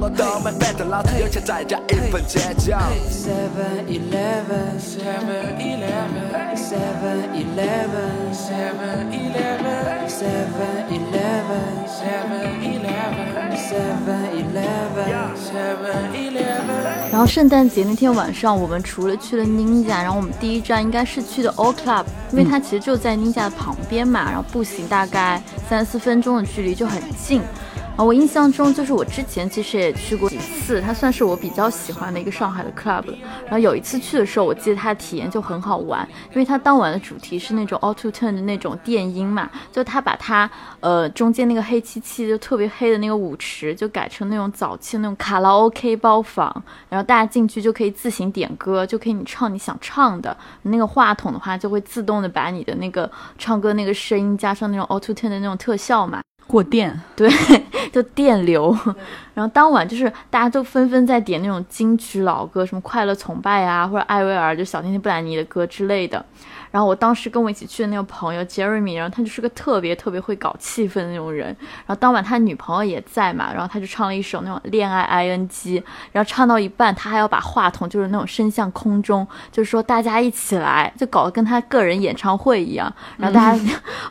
忘了我都买，反正老子有钱再加一。份坚强。Seven Eleven, Seven Eleven, Seven Eleven, Seven Eleven, Seven Eleven, Seven Eleven, Seven Eleven. Seven Eleven 然后圣诞节那天晚上，我们除了去了 Ninja，然后我们第一站应该是去的 O Club，因为它其实就在 Ninja 的旁边嘛，然后步行大概三四分钟的距离就很近。啊，我印象中就是我之前其实也去过几次，它算是我比较喜欢的一个上海的 club。然后有一次去的时候，我记得它的体验就很好玩，因为它当晚的主题是那种 auto tune 的那种电音嘛，就它把它呃中间那个黑漆漆就特别黑的那个舞池，就改成那种早期的那种卡拉 OK 包房，然后大家进去就可以自行点歌，就可以你唱你想唱的，那个话筒的话就会自动的把你的那个唱歌那个声音加上那种 auto tune 的那种特效嘛。过电，*laughs* 对，就电流。*laughs* 然后当晚就是大家都纷纷在点那种金曲老歌，什么《快乐崇拜》啊，或者艾薇儿就小甜甜布兰妮的歌之类的。然后我当时跟我一起去的那个朋友 Jeremy，然后他就是个特别特别会搞气氛的那种人。然后当晚他女朋友也在嘛，然后他就唱了一首那种恋爱 ing，然后唱到一半，他还要把话筒就是那种伸向空中，就是说大家一起来，就搞得跟他个人演唱会一样。然后大家，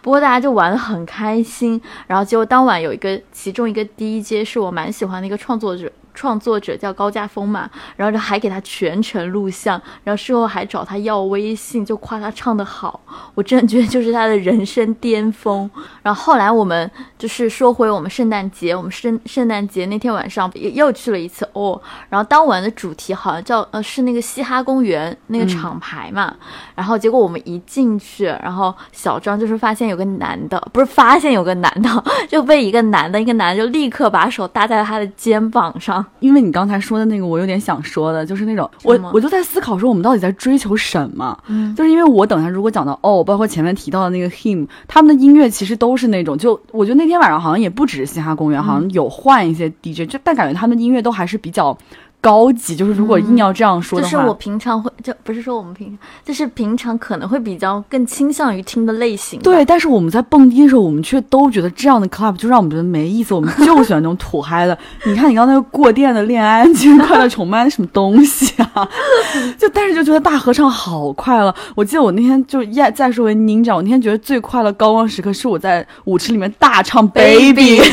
不过大家就玩得很开心。然后结果当晚有一个其中一个 DJ 是我蛮喜欢的一个创作者。创作者叫高家峰嘛，然后就还给他全程录像，然后事后还找他要微信，就夸他唱得好，我真的觉得就是他的人生巅峰。然后后来我们就是说回我们圣诞节，我们圣圣诞节那天晚上又又去了一次哦，然后当晚的主题好像叫呃是那个嘻哈公园那个厂牌嘛，然后结果我们一进去，然后小张就是发现有个男的，不是发现有个男的，*laughs* 就被一个男的，一个男的就立刻把手搭在他的肩膀上。因为你刚才说的那个，我有点想说的，就是那种我我就在思考说，我们到底在追求什么？嗯，就是因为我等下如果讲到哦，包括前面提到的那个 him，他们的音乐其实都是那种，就我觉得那天晚上好像也不只是嘻哈公园，好像有换一些 DJ，就但感觉他们的音乐都还是比较。高级就是，如果硬要这样说的话，就是我平常会，就不是说我们平，就是平常可能会比较更倾向于听的类型。对，但是我们在蹦迪的时候，我们却都觉得这样的 club 就让我们觉得没意思，我们就喜欢那种土嗨的。*laughs* 你看你刚才过电的恋爱，今天快乐崇拜什么东西啊？*laughs* 就但是就觉得大合唱好快乐。我记得我那天就再再说回 Ninja，我那天觉得最快乐高光时刻是我在舞池里面大唱 Baby。*laughs*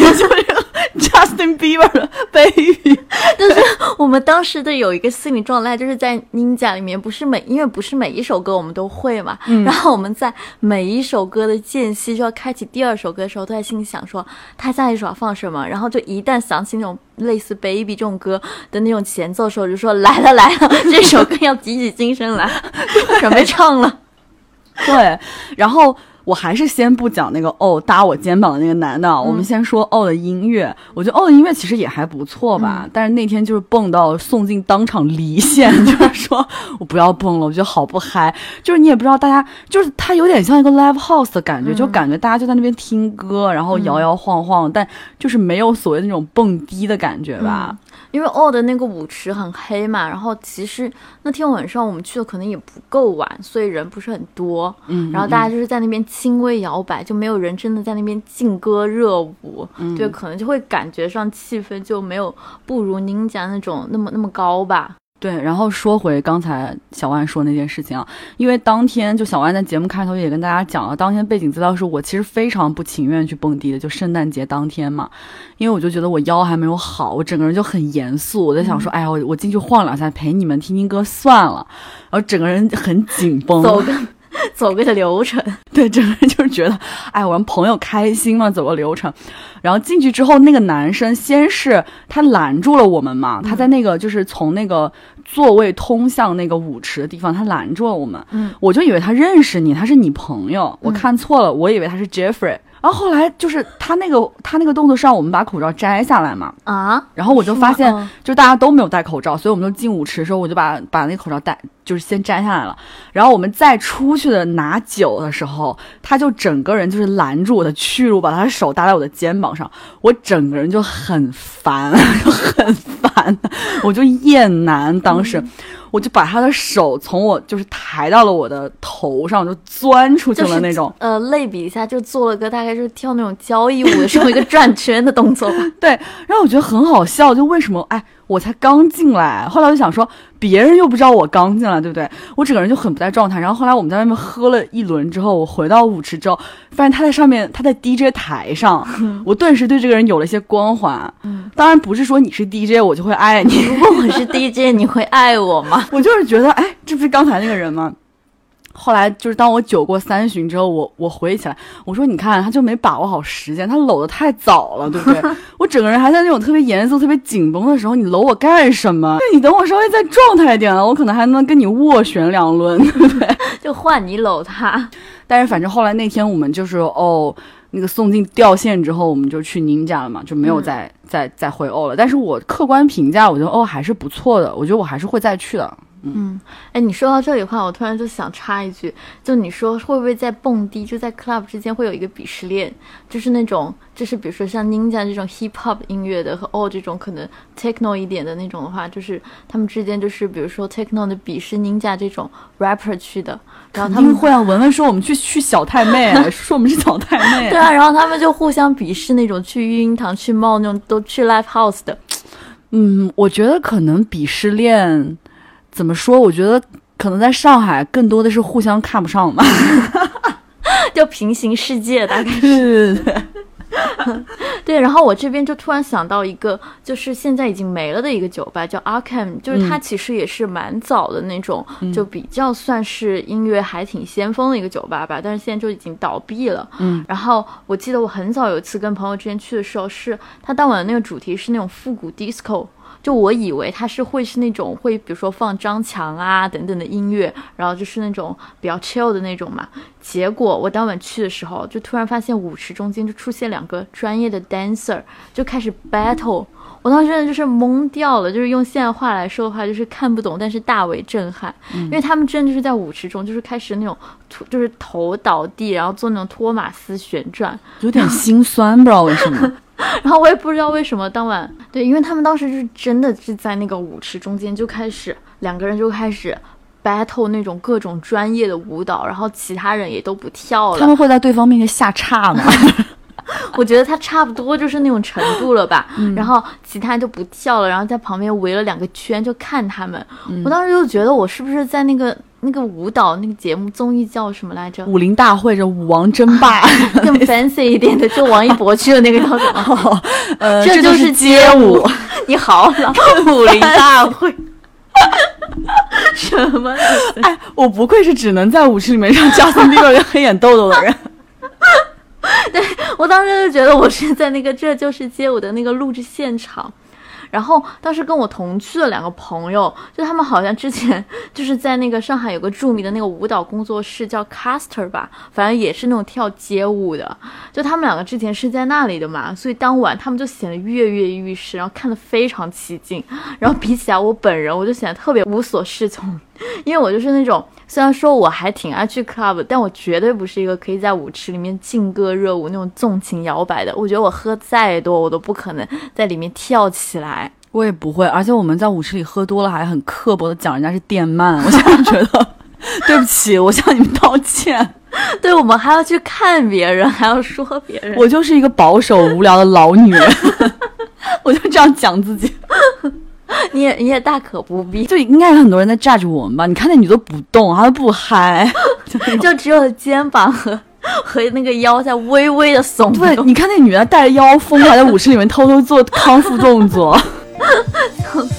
*laughs* Justin Bieber 的 Baby，但是我们当时的有一个心理状态，就是在 Ninja 里面，不是每因为不是每一首歌我们都会嘛，然后我们在每一首歌的间隙就要开启第二首歌的时候，都在心里想说他下一首要放什么，然后就一旦想起那种类似 Baby 这种歌的那种前奏的时候，就说来了来了，这首歌要提起精神来，*laughs* 准备唱了。对，然后。我还是先不讲那个哦搭我肩膀的那个男的，我们先说哦的音乐。我觉得哦的音乐其实也还不错吧，但是那天就是蹦到宋静当场离线，*laughs* 就是说我不要蹦了，我觉得好不嗨。就是你也不知道大家，就是他有点像一个 live house 的感觉，就感觉大家就在那边听歌，然后摇摇晃晃，但就是没有所谓的那种蹦迪的感觉吧。因为哦的那个舞池很黑嘛，然后其实那天晚上我们去的可能也不够晚，所以人不是很多。嗯，然后大家就是在那边轻微摇摆，就没有人真的在那边劲歌热舞。嗯，对，可能就会感觉上气氛就没有不如您家那种那么那么高吧。对，然后说回刚才小万说那件事情啊，因为当天就小万在节目开头也跟大家讲了，当天背景资料是我其实非常不情愿去蹦迪的，就圣诞节当天嘛，因为我就觉得我腰还没有好，我整个人就很严肃，我在想说，哎呀，我我进去晃两下陪你们听听歌算了，然后整个人很紧绷。*laughs* 走个流程，*laughs* 对，整个人就是觉得，哎，我让朋友开心嘛，走个流程。然后进去之后，那个男生先是他拦住了我们嘛，他在那个就是从那个座位通向那个舞池的地方，他拦住了我们。嗯，我就以为他认识你，他是你朋友，我看错了，我以为他是 Jeffrey。然后后来就是他那个他那个动作是让我们把口罩摘下来嘛。啊，然后我就发现就大家都没有戴口罩，所以我们就进舞池的时候我就把把那个口罩戴就是先摘下来了，然后我们再出去的拿酒的时候，他就整个人就是拦住我的去路，把他的手搭在我的肩膀上，我整个人就很烦，*laughs* 就很烦，*laughs* 我就厌男当时。我就把他的手从我就是抬到了我的头上，就钻出去了那种。呃，类比一下，就做了个大概就是跳那种交谊舞的时候一个转圈的动作。*laughs* 对，然后我觉得很好笑，就为什么哎。我才刚进来，后来我就想说，别人又不知道我刚进来，对不对？我整个人就很不在状态。然后后来我们在外面喝了一轮之后，我回到舞池之后，发现他在上面，他在 DJ 台上，*laughs* 我顿时对这个人有了一些光环。当然不是说你是 DJ 我就会爱你。如果我是 DJ，你会爱我吗？*laughs* 我就是觉得，哎，这不是刚才那个人吗？后来就是当我酒过三巡之后，我我回忆起来，我说你看他就没把握好时间，他搂的太早了，对不对？*laughs* 我整个人还在那种特别严肃、特别紧绷的时候，你搂我干什么？你等我稍微再状态一点了，我可能还能跟你斡旋两轮，对不对？*laughs* 就换你搂他。但是反正后来那天我们就是哦，那个宋静掉线之后，我们就去宁家了嘛，就没有再再再回欧了。但是我客观评价，我觉得哦还是不错的，我觉得我还是会再去的。嗯，哎，你说到这里的话，我突然就想插一句，就你说会不会在蹦迪，就在 club 之间会有一个鄙视链，就是那种，就是比如说像 Ninja 这种 hip hop 音乐的和 all 这种可能 techno 一点的那种的话，就是他们之间就是比如说 techno 的鄙视 Ninja 这种 rapper 去的，然后他们会啊，文文说我们去去小太妹，*laughs* 说我们是小太妹，对啊，然后他们就互相鄙视那种去育婴堂去冒那种都去 live house 的，嗯，我觉得可能鄙视链。怎么说？我觉得可能在上海更多的是互相看不上吧，*laughs* 就平行世界大概是。*laughs* 对，然后我这边就突然想到一个，就是现在已经没了的一个酒吧，叫 Arkham，就是它其实也是蛮早的那种，就比较算是音乐还挺先锋的一个酒吧吧，但是现在就已经倒闭了。嗯，然后我记得我很早有一次跟朋友之间去的时候，是他当晚的那个主题是那种复古 disco。就我以为它是会是那种会，比如说放张强啊等等的音乐，然后就是那种比较 chill 的那种嘛。结果我当晚去的时候，就突然发现舞池中间就出现两个专业的 dancer，就开始 battle。我当时真的就是懵掉了，就是用现在话来说的话，就是看不懂，但是大为震撼，因为他们真的就是在舞池中，就是开始那种，就是头倒地，然后做那种托马斯旋转，有点心酸，不知道为什么。*laughs* *laughs* 然后我也不知道为什么当晚对，因为他们当时就是真的是在那个舞池中间就开始两个人就开始 battle 那种各种专业的舞蹈，然后其他人也都不跳了。他们会在对方面前下叉吗？*laughs* 我觉得他差不多就是那种程度了吧。然后其他人就不跳了，然后在旁边围了两个圈就看他们。我当时就觉得我是不是在那个。那个舞蹈那个节目综艺叫什么来着？武林大会这舞王争霸，*laughs* 更 fancy 一点的，就王一博去的那个叫什么？*laughs* 呃，这就是街舞。你好老，*laughs* 武林大会。什么？哎，我不愧是只能在舞池里面让加森蒂尔跟黑眼豆豆的人。对我当时就觉得我是在那个《这就是街舞》的那个录制现场。然后当时跟我同去的两个朋友，就他们好像之前就是在那个上海有个著名的那个舞蹈工作室叫 Caster 吧，反正也是那种跳街舞的。就他们两个之前是在那里的嘛，所以当晚他们就显得跃跃欲试，然后看得非常起劲。然后比起来我本人，我就显得特别无所适从，*laughs* 因为我就是那种。虽然说我还挺爱去 club，但我绝对不是一个可以在舞池里面劲歌热舞那种纵情摇摆的。我觉得我喝再多，我都不可能在里面跳起来。我也不会，而且我们在舞池里喝多了，还很刻薄的讲人家是电鳗。我现在觉得，*laughs* 对不起，我向你们道歉。*laughs* 对我们还要去看别人，还要说别人。我就是一个保守无聊的老女人，我就这样讲自己。*laughs* 你也你也大可不必，就应该有很多人在 judge 我们吧？你看那女的不动，她都不嗨，*laughs* 就只有肩膀和和那个腰在微微的耸动。对，你看那女的带着腰封，还在舞池里面偷偷做康复动作，*laughs*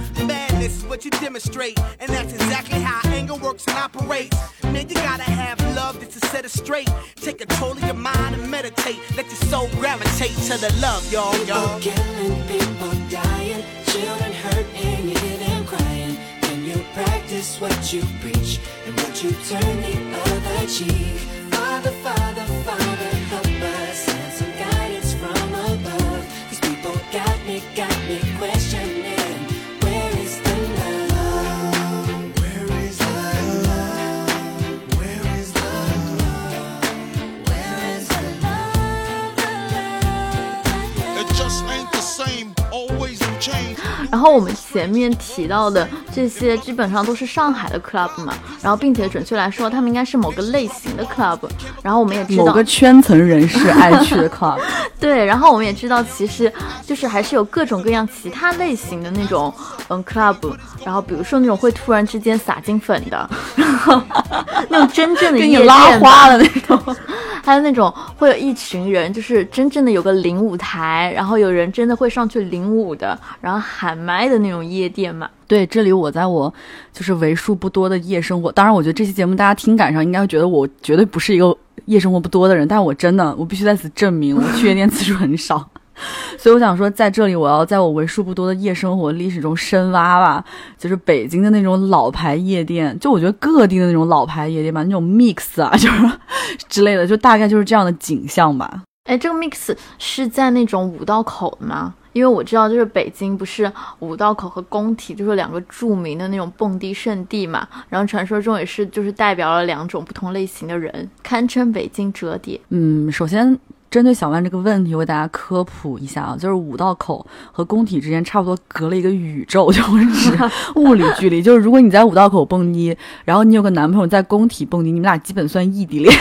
madness is what you demonstrate, and that's exactly how anger works and operates. Man, you gotta have love just to set it straight. Take control of your mind and meditate. Let your soul gravitate to the love, y'all, y'all. People killing, people dying, children hurt, and you hear them crying. Can you practice what you preach and would you turn the other cheek? Father, Father, Father, 后我们前面提到的这些基本上都是上海的 club 嘛，然后并且准确来说，他们应该是某个类型的 club。然后我们也知道某个圈层人士 *laughs* 爱去的 club。对，然后我们也知道，其实就是还是有各种各样其他类型的那种嗯 club。然后比如说那种会突然之间撒金粉的，然 *laughs* 后那种真正的给你拉花的那种，*laughs* 还有那种会有一群人，就是真正的有个领舞台，然后有人真的会上去领舞的，然后喊麦的那种夜店嘛。对，这里我在我就是为数不多的夜生活，当然我觉得这期节目大家听感上应该会觉得我绝对不是一个夜生活不多的人，但我真的我必须在此证明，我去夜店次数很少。*laughs* 所以我想说，在这里我要在我为数不多的夜生活历史中深挖吧，就是北京的那种老牌夜店，就我觉得各地的那种老牌夜店吧，那种 mix 啊，就是之类的，就大概就是这样的景象吧。哎，这个 mix 是在那种五道口吗？因为我知道，就是北京不是五道口和工体就是两个著名的那种蹦迪圣地嘛，然后传说中也是就是代表了两种不同类型的人，堪称北京折叠。嗯，首先。针对小万这个问题，我给大家科普一下啊，就是五道口和工体之间差不多隔了一个宇宙，就是物理距离。就是如果你在五道口蹦迪，然后你有个男朋友在工体蹦迪，你们俩基本算异地恋。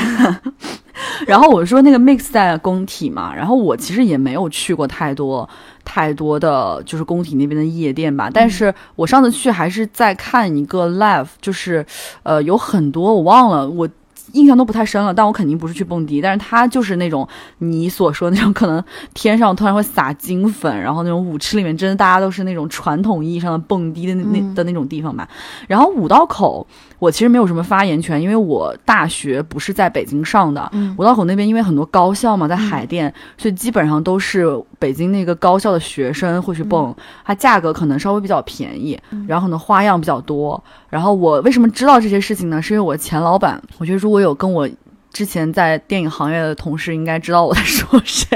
*laughs* 然后我说那个 mix 在工体嘛，然后我其实也没有去过太多太多的就是工体那边的夜店吧，但是我上次去还是在看一个 live，就是呃有很多我忘了我。印象都不太深了，但我肯定不是去蹦迪，但是他就是那种你所说的那种，可能天上突然会撒金粉，然后那种舞池里面真的大家都是那种传统意义上的蹦迪的那那的那种地方吧。然后五道口，我其实没有什么发言权，因为我大学不是在北京上的。五道口那边因为很多高校嘛，在海淀，所以基本上都是北京那个高校的学生会去蹦，它价格可能稍微比较便宜，然后可能花样比较多。然后我为什么知道这些事情呢？是因为我前老板，我觉得如果有跟我之前在电影行业的同事，应该知道我在说谁。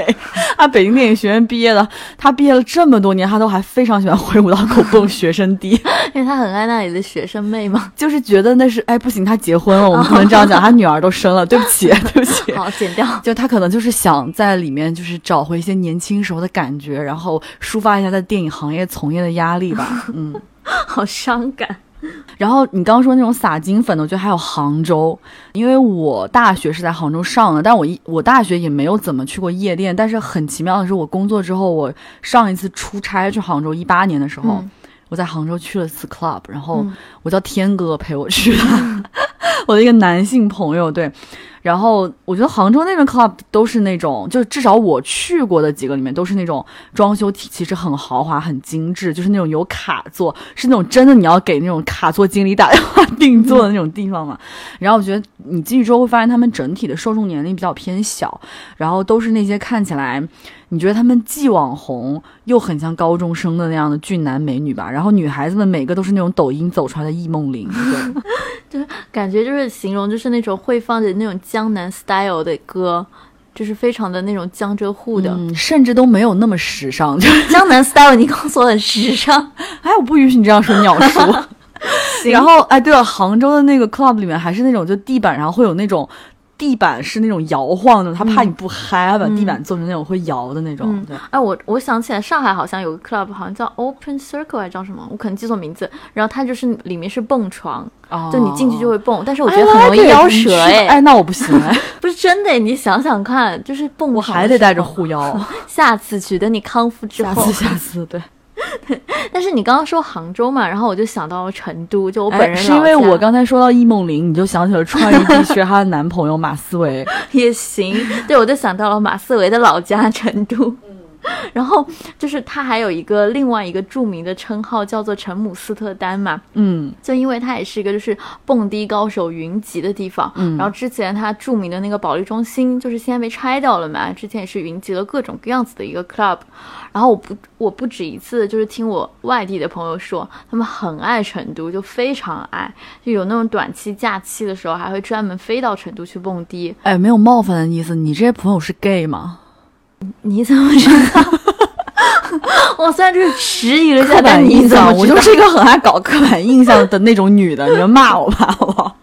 他北京电影学院毕业的，他毕业了这么多年，他都还非常喜欢回五道口蹦学生迪，*laughs* 因为他很爱那里的学生妹嘛。*laughs* 就是觉得那是，哎，不行，他结婚了，我们不能这样讲，他女儿都生了，对不起，*laughs* 对不起。好，剪掉。就他可能就是想在里面，就是找回一些年轻时候的感觉，然后抒发一下在电影行业从业的压力吧。嗯，好伤感。然后你刚刚说那种撒金粉的，我觉得还有杭州，因为我大学是在杭州上的，但我一我大学也没有怎么去过夜店。但是很奇妙的是，我工作之后，我上一次出差去杭州，一八年的时候，我在杭州去了次 club，然后我叫天哥陪我去的，*laughs* 我的一个男性朋友，对。然后我觉得杭州那边 club 都是那种，就至少我去过的几个里面都是那种装修其实很豪华、很精致，就是那种有卡座，是那种真的你要给那种卡座经理打电话定做的那种地方嘛。然后我觉得你进去之后会发现他们整体的受众年龄比较偏小，然后都是那些看起来。你觉得他们既网红又很像高中生的那样的俊男美女吧？然后女孩子们每个都是那种抖音走出来的易梦玲，对，*laughs* 就感觉就是形容就是那种会放着那种江南 style 的歌，就是非常的那种江浙沪的，甚至都没有那么时尚。*laughs* 江南 style 你告诉我很时尚，*laughs* 哎，我不允许你这样说鸟叔。然后哎，对了，杭州的那个 club 里面还是那种就地板上会有那种。地板是那种摇晃的，他怕你不嗨，把地板做成那种会摇的那种。对，哎，我我想起来，上海好像有个 club，好像叫 Open Circle 还叫什么，我可能记错名字。然后它就是里面是蹦床，就你进去就会蹦，但是我觉得很容易腰折哎。哎，那我不行哎，*laughs* 不是真的，你想想看，就是蹦我还得带着护腰。*laughs* 下次去，等你康复之后。下次，下次，对。*laughs* 但是你刚刚说杭州嘛，然后我就想到了成都，就我本人是因为我刚才说到易梦玲，你就想起了川渝地区她的男朋友马思唯 *laughs* 也行，对我就想到了马思唯的老家成都。然后就是他还有一个另外一个著名的称号叫做陈姆斯特丹嘛，嗯，就因为它也是一个就是蹦迪高手云集的地方，嗯，然后之前他著名的那个保利中心就是现在被拆掉了嘛，之前也是云集了各种各样子的一个 club，然后我不我不止一次就是听我外地的朋友说，他们很爱成都，就非常爱，就有那种短期假期的时候还会专门飞到成都去蹦迪。哎，没有冒犯的意思，你这些朋友是 gay 吗？你怎么知道？*laughs* 我虽然就是迟疑了一下，但印象我就是一个很爱搞刻板印象的那种女的，你们骂我吧，好不好？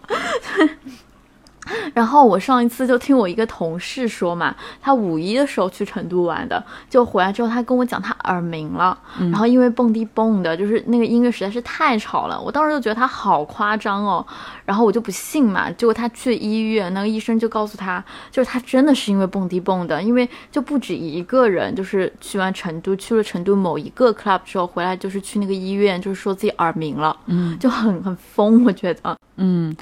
然后我上一次就听我一个同事说嘛，他五一的时候去成都玩的，就回来之后他跟我讲他耳鸣了，然后因为蹦迪蹦的，就是那个音乐实在是太吵了，我当时就觉得他好夸张哦，然后我就不信嘛，结果他去医院，那个医生就告诉他，就是他真的是因为蹦迪蹦的，因为就不止一个人，就是去完成都去了成都某一个 club 之后回来，就是去那个医院，就是说自己耳鸣了，嗯，就很很疯，我觉得，嗯。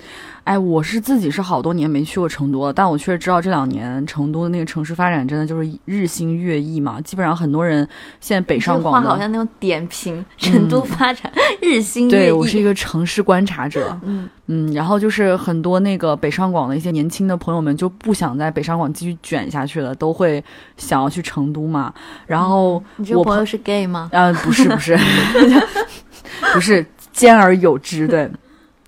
哎，我是自己是好多年没去过成都了，但我确实知道这两年成都的那个城市发展真的就是日新月异嘛。基本上很多人现在北上广的，好像那种点评成都发展日新月异。*laughs* 对我是一个城市观察者，嗯嗯，然后就是很多那个北上广的一些年轻的朋友们就不想在北上广继续卷下去了，都会想要去成都嘛。然后我朋友是 gay 吗？啊，不是不是，不是，*laughs* 兼 *laughs* 而有之，对。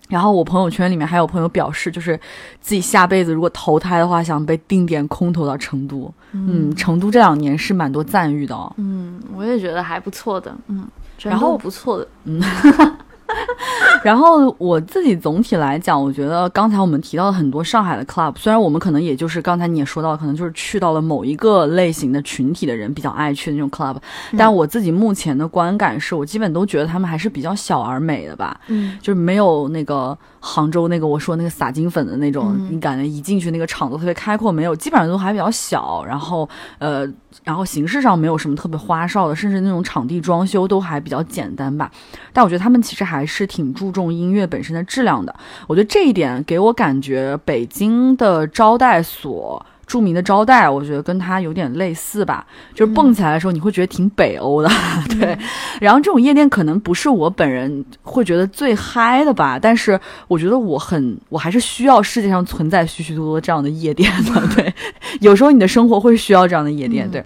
然后我朋友圈里面还有朋友表示，就是自己下辈子如果投胎的话，想被定点空投到成都。嗯，成都这两年是蛮多赞誉的。嗯，我也觉得还不错的。嗯，然后不错的。嗯。*laughs* *laughs* 然后我自己总体来讲，我觉得刚才我们提到了很多上海的 club，虽然我们可能也就是刚才你也说到，可能就是去到了某一个类型的群体的人比较爱去的那种 club，但我自己目前的观感是我基本都觉得他们还是比较小而美的吧，嗯，就是没有那个杭州那个我说那个撒金粉的那种，你感觉一进去那个场子特别开阔，没有，基本上都还比较小，然后呃。然后形式上没有什么特别花哨的，甚至那种场地装修都还比较简单吧。但我觉得他们其实还是挺注重音乐本身的质量的。我觉得这一点给我感觉，北京的招待所。著名的招待，我觉得跟它有点类似吧，就是蹦起来的时候，你会觉得挺北欧的，*laughs* 对。然后这种夜店可能不是我本人会觉得最嗨的吧，但是我觉得我很，我还是需要世界上存在许许多多这样的夜店的，对。*laughs* 有时候你的生活会需要这样的夜店，对。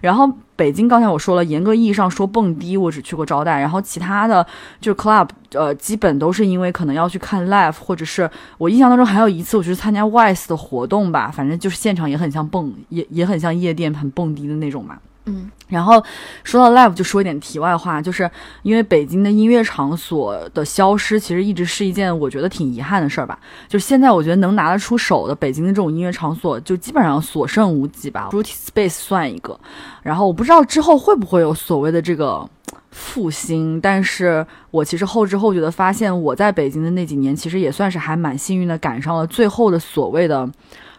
然后北京刚才我说了，严格意义上说蹦迪，我只去过招待，然后其他的就是 club，呃，基本都是因为可能要去看 live，或者是我印象当中还有一次我去参加 wise 的活动吧，反正就是现场也很像蹦，也也很像夜店，很蹦迪的那种嘛。嗯，然后说到 live，就说一点题外话，就是因为北京的音乐场所的消失，其实一直是一件我觉得挺遗憾的事儿吧。就现在我觉得能拿得出手的北京的这种音乐场所，就基本上所剩无几吧。Beauty Space 算一个，然后我不知道之后会不会有所谓的这个复兴，但是我其实后知后觉的发现，我在北京的那几年，其实也算是还蛮幸运的，赶上了最后的所谓的。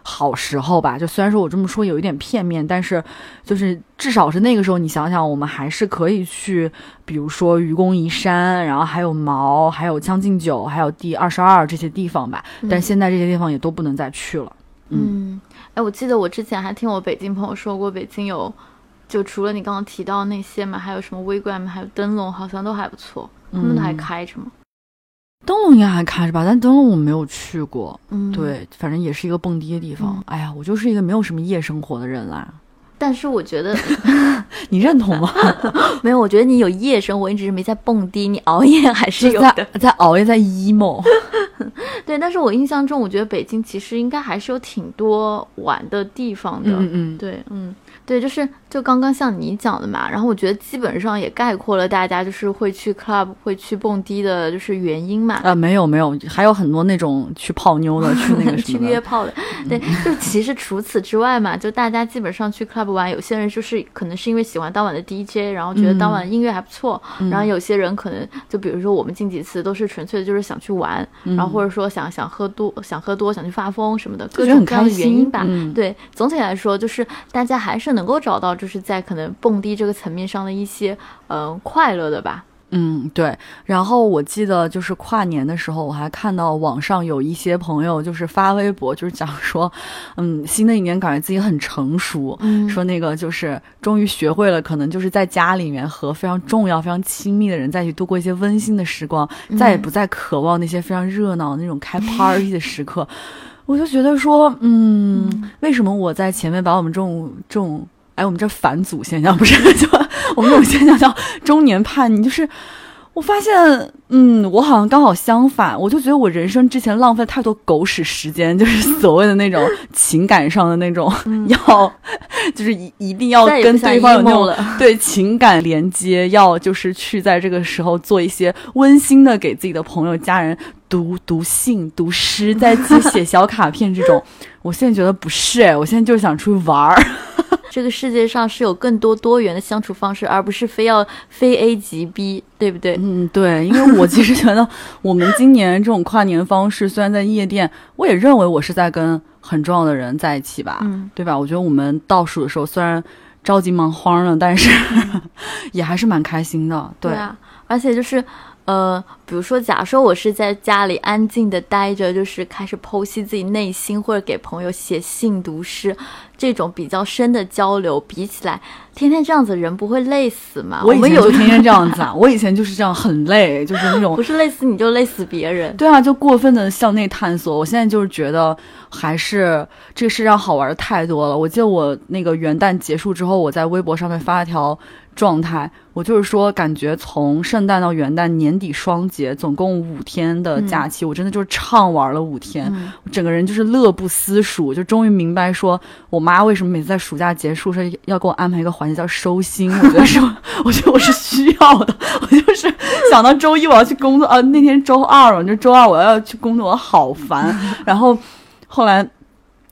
好时候吧，就虽然说我这么说有一点片面，但是就是至少是那个时候，你想想，我们还是可以去，比如说愚公移山，然后还有毛，还有将进酒，还有第二十二这些地方吧。但现在这些地方也都不能再去了。嗯，哎，我记得我之前还听我北京朋友说过，北京有就除了你刚刚提到那些嘛，还有什么微观，还有灯笼，好像都还不错，他们都还开着吗？灯笼应该还开着吧，但灯笼我没有去过。嗯，对，反正也是一个蹦迪的地方。哎呀，我就是一个没有什么夜生活的人啦。但是我觉得，*laughs* 你认同吗？*laughs* 没有，我觉得你有夜生活，你只是没在蹦迪，你熬夜还是有的，在熬夜，在 emo。*laughs* 对，但是我印象中，我觉得北京其实应该还是有挺多玩的地方的。嗯嗯，对，嗯。对，就是就刚刚像你讲的嘛，然后我觉得基本上也概括了大家就是会去 club 会去蹦迪的，就是原因嘛。啊，没有没有，还有很多那种去泡妞的，去那个 *laughs* 去约炮的。对，就其实除此之外嘛，就大家基本上去 club 玩，有些人就是可能是因为喜欢当晚的 DJ，然后觉得当晚音乐还不错，然后有些人可能就比如说我们近几次都是纯粹的就是想去玩，然后或者说想想喝多想喝多想去发疯什么的，各种各样的原因吧。对，总体来说就是大家还是。能够找到就是在可能蹦迪这个层面上的一些嗯快乐的吧，嗯对。然后我记得就是跨年的时候，我还看到网上有一些朋友就是发微博，就是讲说，嗯，新的一年感觉自己很成熟，说那个就是终于学会了，可能就是在家里面和非常重要、非常亲密的人在一起度过一些温馨的时光，再也不再渴望那些非常热闹那种开 party 的时刻。我就觉得说，嗯，为什么我在前面把我们这种这种，哎，我们这反祖现象 *laughs* 不是，就我们这种现象叫中年叛逆，就是我发现，嗯，我好像刚好相反，我就觉得我人生之前浪费太多狗屎时间，就是所谓的那种情感上的那种，要就是一一定要跟对方有那种对情感连接，要就是去在这个时候做一些温馨的给自己的朋友、家人读读信、读诗，再自己写小卡片这种。我现在觉得不是，哎，我现在就是想出去玩儿。这个世界上是有更多多元的相处方式，而不是非要非 A 即 B，对不对？嗯，对，因为我其实觉得我们今年这种跨年方式，虽然在夜店，我也认为我是在跟很重要的人在一起吧，嗯，对吧？我觉得我们倒数的时候，虽然着急忙慌的，但是 *laughs* 也还是蛮开心的，对啊，而且就是。呃，比如说，假说我是在家里安静的待着，就是开始剖析自己内心，或者给朋友写信、读诗，这种比较深的交流，比起来，天天这样子，人不会累死吗？我以前就天天这样子啊，*laughs* 我以前就是这样，很累，就是那种不是累死你就累死别人。对啊，就过分的向内探索。我现在就是觉得，还是这个世上好玩的太多了。我记得我那个元旦结束之后，我在微博上面发了条。状态，我就是说，感觉从圣诞到元旦年底双节，总共五天的假期，我真的就是畅玩了五天，整个人就是乐不思蜀，就终于明白说，我妈为什么每次在暑假结束时要给我安排一个环节叫收心，我觉得是，*laughs* 我觉得我是需要的，我就是想到周一我要去工作，啊，那天周二嘛，就周二我要去工作，我好烦，*laughs* 然后后来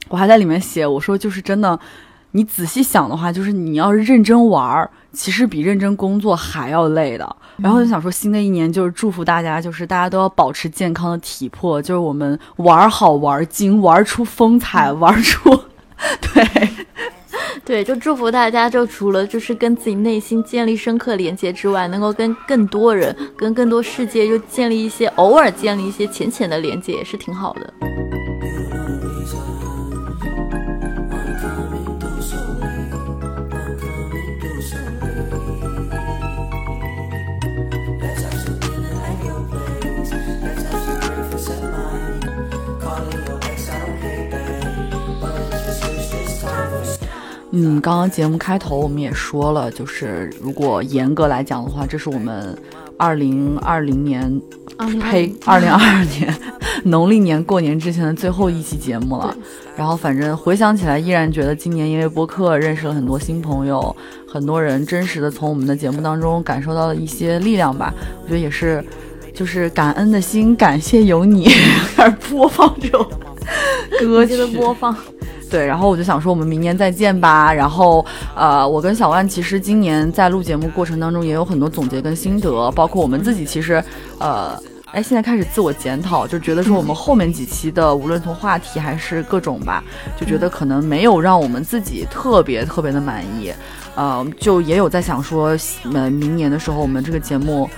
我还在里面写，我说就是真的。你仔细想的话，就是你要是认真玩儿，其实比认真工作还要累的。然后就想说，新的一年就是祝福大家，就是大家都要保持健康的体魄，就是我们玩好玩精，*laughs* 玩出风采，玩出，对，对，就祝福大家，就除了就是跟自己内心建立深刻连接之外，能够跟更多人、跟更多世界，就建立一些偶尔建立一些浅浅的连接，也是挺好的。嗯，刚刚节目开头我们也说了，就是如果严格来讲的话，这是我们二零二零年，呸，二零二二年 *laughs* 农历年过年之前的最后一期节目了。然后反正回想起来，依然觉得今年因为播客认识了很多新朋友，很多人真实的从我们的节目当中感受到了一些力量吧。我觉得也是，就是感恩的心，感谢有你 *laughs* 开始播放这种歌曲的播放。对，然后我就想说，我们明年再见吧。然后，呃，我跟小万其实今年在录节目过程当中也有很多总结跟心得，包括我们自己其实，呃，哎，现在开始自我检讨，就觉得说我们后面几期的无论从话题还是各种吧，就觉得可能没有让我们自己特别特别的满意，呃，就也有在想说，呃，明年的时候我们这个节目。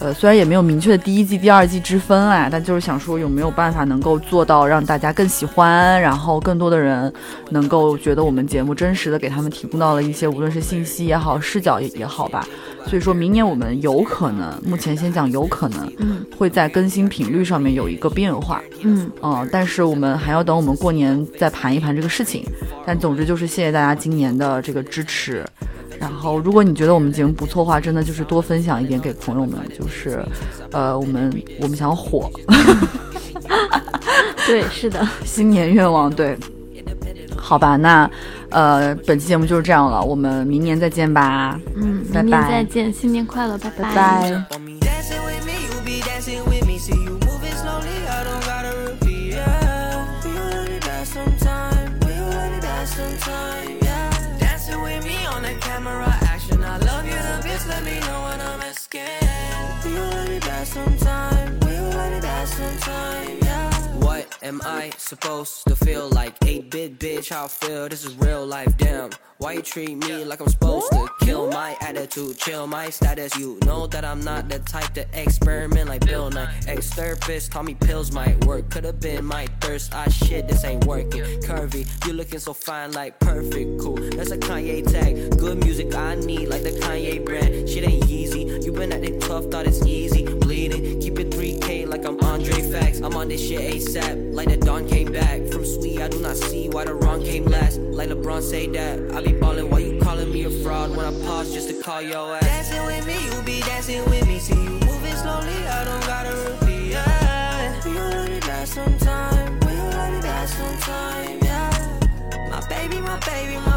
呃，虽然也没有明确的第一季、第二季之分啊，但就是想说有没有办法能够做到让大家更喜欢，然后更多的人能够觉得我们节目真实的给他们提供到了一些无论是信息也好、视角也也好吧。所以说明年我们有可能，目前先讲有可能，嗯，会在更新频率上面有一个变化，嗯嗯，但是我们还要等我们过年再盘一盘这个事情。但总之就是谢谢大家今年的这个支持。然后，如果你觉得我们节目不错的话，真的就是多分享一点给朋友们。就是，呃，我们我们想火。*laughs* 对，是的，新年愿望，对。好吧，那，呃，本期节目就是这样了，我们明年再见吧。嗯，明年再见，新年快乐，拜拜。Am I supposed to feel like? 8-bit bitch? How I feel, this is real life, damn. Why you treat me like I'm supposed to kill my attitude, chill my status? You know that I'm not the type to experiment like Bill Nye. Ex-therapist taught me pills might work. Could've been my thirst, ah shit, this ain't working. Curvy, you looking so fine like perfect, cool That's a Kanye tag, good music I need like the Kanye brand. Shit ain't easy, you been acting tough, thought it's easy. Bleeding, keep it 3K straight facts. I'm on this shit ASAP. Like the dawn came back from sweet. I do not see why the wrong came last. Like LeBron say that. I be ballin' while you calling me a fraud when I pause just to call your ass. Dancing with me, you be dancing with me. See you moving slowly, I don't gotta repeat. Yeah. We'll let it die sometime. We'll let it die sometime. Yeah. My baby, my baby, my